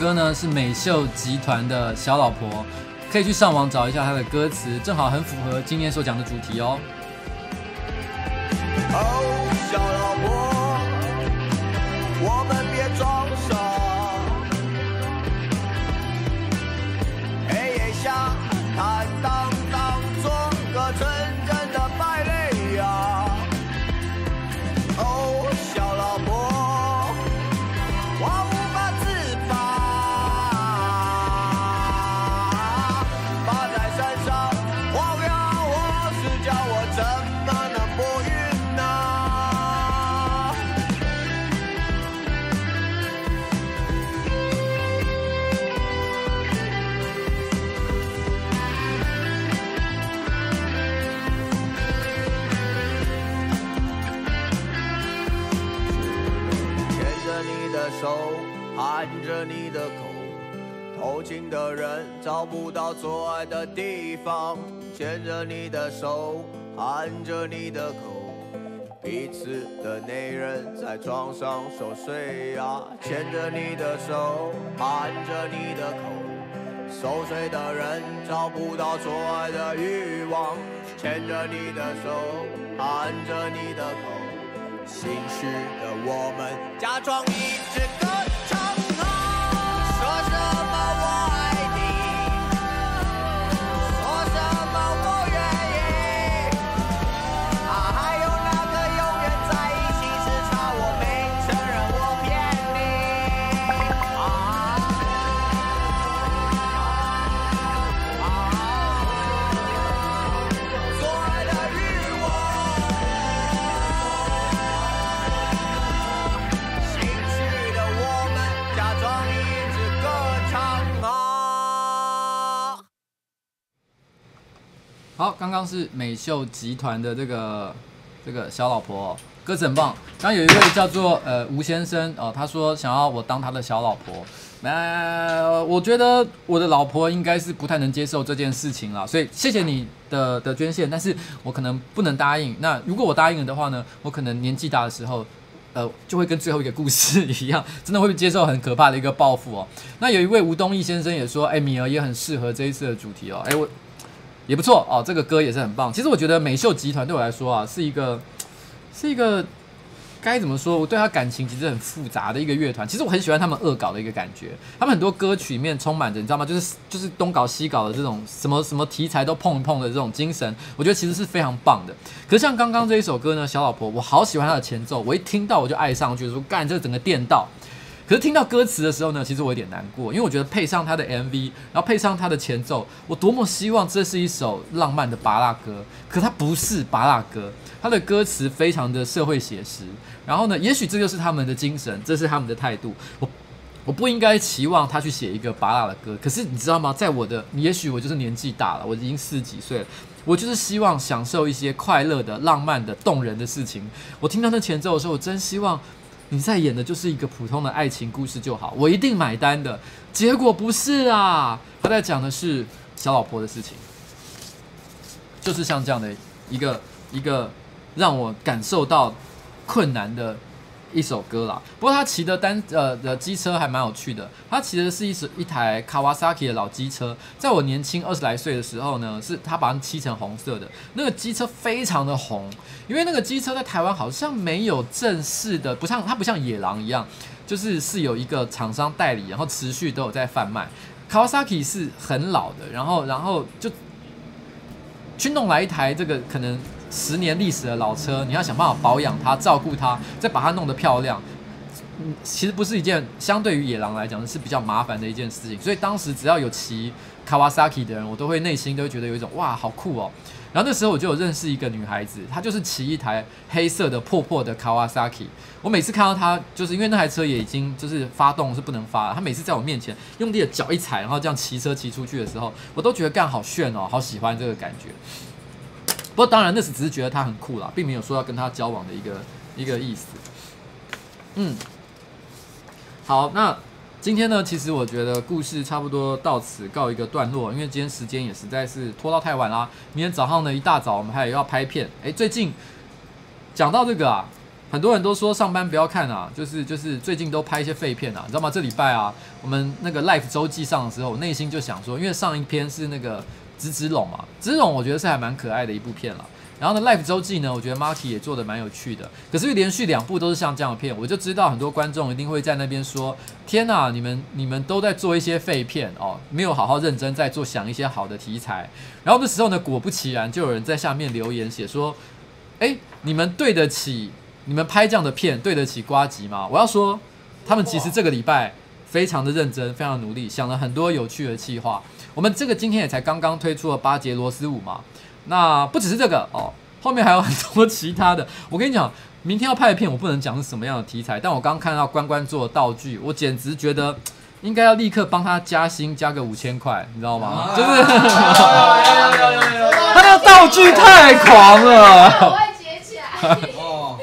歌呢是美秀集团的小老婆可以去上网找一下它的歌词，正好很符合今天所讲的主题。哦，偷情的人找不到做爱的地方。牵着你的手，含着你的口，彼此的内人在床上熟睡呀。牵着你的手，含着你的口，熟睡的人找不到做爱的欲望。牵着你的手，含着你的口。心虚的我们假装一直歌好，刚刚是美秀集团的这个这个小老婆、哦，歌词很棒。刚刚有一位叫做呃吴先生哦，他说想要我当他的小老婆。呃，我觉得我的老婆应该是不太能接受这件事情了，所以谢谢你的的捐献，但是我可能不能答应。那如果我答应了的话呢，我可能年纪大的时候，呃，就会跟最后一个故事一样，真的会接受很可怕的一个报复哦。那有一位吴东义先生也说，哎，米儿也很适合这一次的主题哦，哎我。也不错哦，这个歌也是很棒。其实我觉得美秀集团对我来说啊，是一个是一个该怎么说？我对他感情其实很复杂的一个乐团。其实我很喜欢他们恶搞的一个感觉，他们很多歌曲里面充满着你知道吗？就是就是东搞西搞的这种什么什么题材都碰一碰的这种精神，我觉得其实是非常棒的。可是像刚刚这一首歌呢，小老婆，我好喜欢它的前奏，我一听到我就爱上，去说干这整个电到。可是听到歌词的时候呢，其实我有点难过，因为我觉得配上他的 MV，然后配上他的前奏，我多么希望这是一首浪漫的巴拉歌。可是它不是巴拉歌，它的歌词非常的社会写实。然后呢，也许这就是他们的精神，这是他们的态度。我我不应该期望他去写一个巴拉的歌。可是你知道吗？在我的，也许我就是年纪大了，我已经四十几岁了，我就是希望享受一些快乐的、浪漫的、动人的事情。我听到那前奏的时候，我真希望。你在演的就是一个普通的爱情故事就好，我一定买单的。结果不是啊，他在讲的是小老婆的事情，就是像这样的一个一个让我感受到困难的一首歌啦。不过他骑的单呃的机车还蛮有趣的，他骑的是一一台 Kawasaki 的老机车。在我年轻二十来岁的时候呢，是他把它漆成红色的，那个机车非常的红，因为那个机车在台湾好像没有正式的，不像它不像野狼一样，就是是有一个厂商代理，然后持续都有在贩卖。Kawasaki 是很老的，然后然后就去弄来一台这个可能。十年历史的老车，你要想办法保养它、照顾它，再把它弄得漂亮，嗯其实不是一件相对于野狼来讲是比较麻烦的一件事情。所以当时只要有骑 Kawasaki 的人，我都会内心都会觉得有一种哇，好酷哦。然后那时候我就有认识一个女孩子，她就是骑一台黑色的破破的 Kawasaki。我每次看到她，就是因为那台车也已经就是发动是不能发了，她每次在我面前用力的脚一踩，然后这样骑车骑出去的时候，我都觉得干好炫哦，好喜欢这个感觉。不过当然，那时只是觉得他很酷啦，并没有说要跟他交往的一个一个意思。嗯，好，那今天呢，其实我觉得故事差不多到此告一个段落，因为今天时间也实在是拖到太晚啦。明天早上呢，一大早我们还有要拍片。诶，最近讲到这个啊，很多人都说上班不要看啊，就是就是最近都拍一些废片啊，你知道吗？这礼拜啊，我们那个 Life 周记上的时候，内心就想说，因为上一篇是那个直直龙嘛，直直龙我觉得是还蛮可爱的一部片了。然后呢，Life 周记呢，我觉得 Marky 也做得蛮有趣的。可是连续两部都是像这样的片，我就知道很多观众一定会在那边说：“天哪，你们你们都在做一些废片哦，没有好好认真在做想一些好的题材。”然后这时候呢，果不其然，就有人在下面留言写说：“哎，你们对得起你们拍这样的片，对得起瓜吉吗？”我要说，他们其实这个礼拜非常的认真，非常努力，想了很多有趣的企划。我们这个今天也才刚刚推出了八节螺丝舞嘛。那不只是这个哦，后面还有很多其他的。我跟你讲，明天要拍的片，我不能讲是什么样的题材。但我刚刚看到关关做的道具，我简直觉得应该要立刻帮他加薪，加个五千块，你知道吗？就是他那个道具太狂了，我会接起来。哦，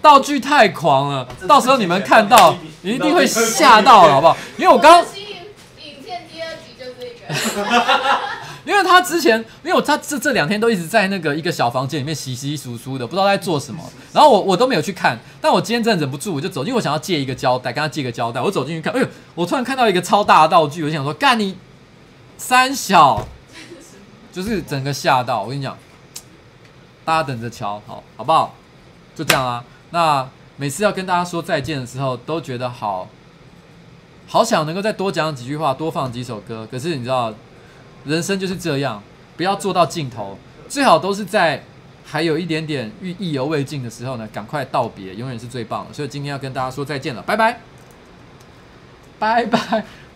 道具太狂了，到时候你们看到，你一定会吓到了，好不好？因为我刚。新影片第二集就是这个。因为他之前，因为我他这这两天都一直在那个一个小房间里面洗洗簌簌的，不知道在做什么。然后我我都没有去看，但我今天真的忍不住，我就走，因为我想要借一个胶带，跟他借个胶带。我走进去看，哎呦，我突然看到一个超大的道具，我想说，干你三小，就是整个吓到。我跟你讲，大家等着瞧，好好不好？就这样啊。那每次要跟大家说再见的时候，都觉得好好想能够再多讲几句话，多放几首歌。可是你知道。人生就是这样，不要做到尽头，最好都是在还有一点点意意犹未尽的时候呢，赶快道别，永远是最棒的。所以今天要跟大家说再见了，拜拜，拜拜。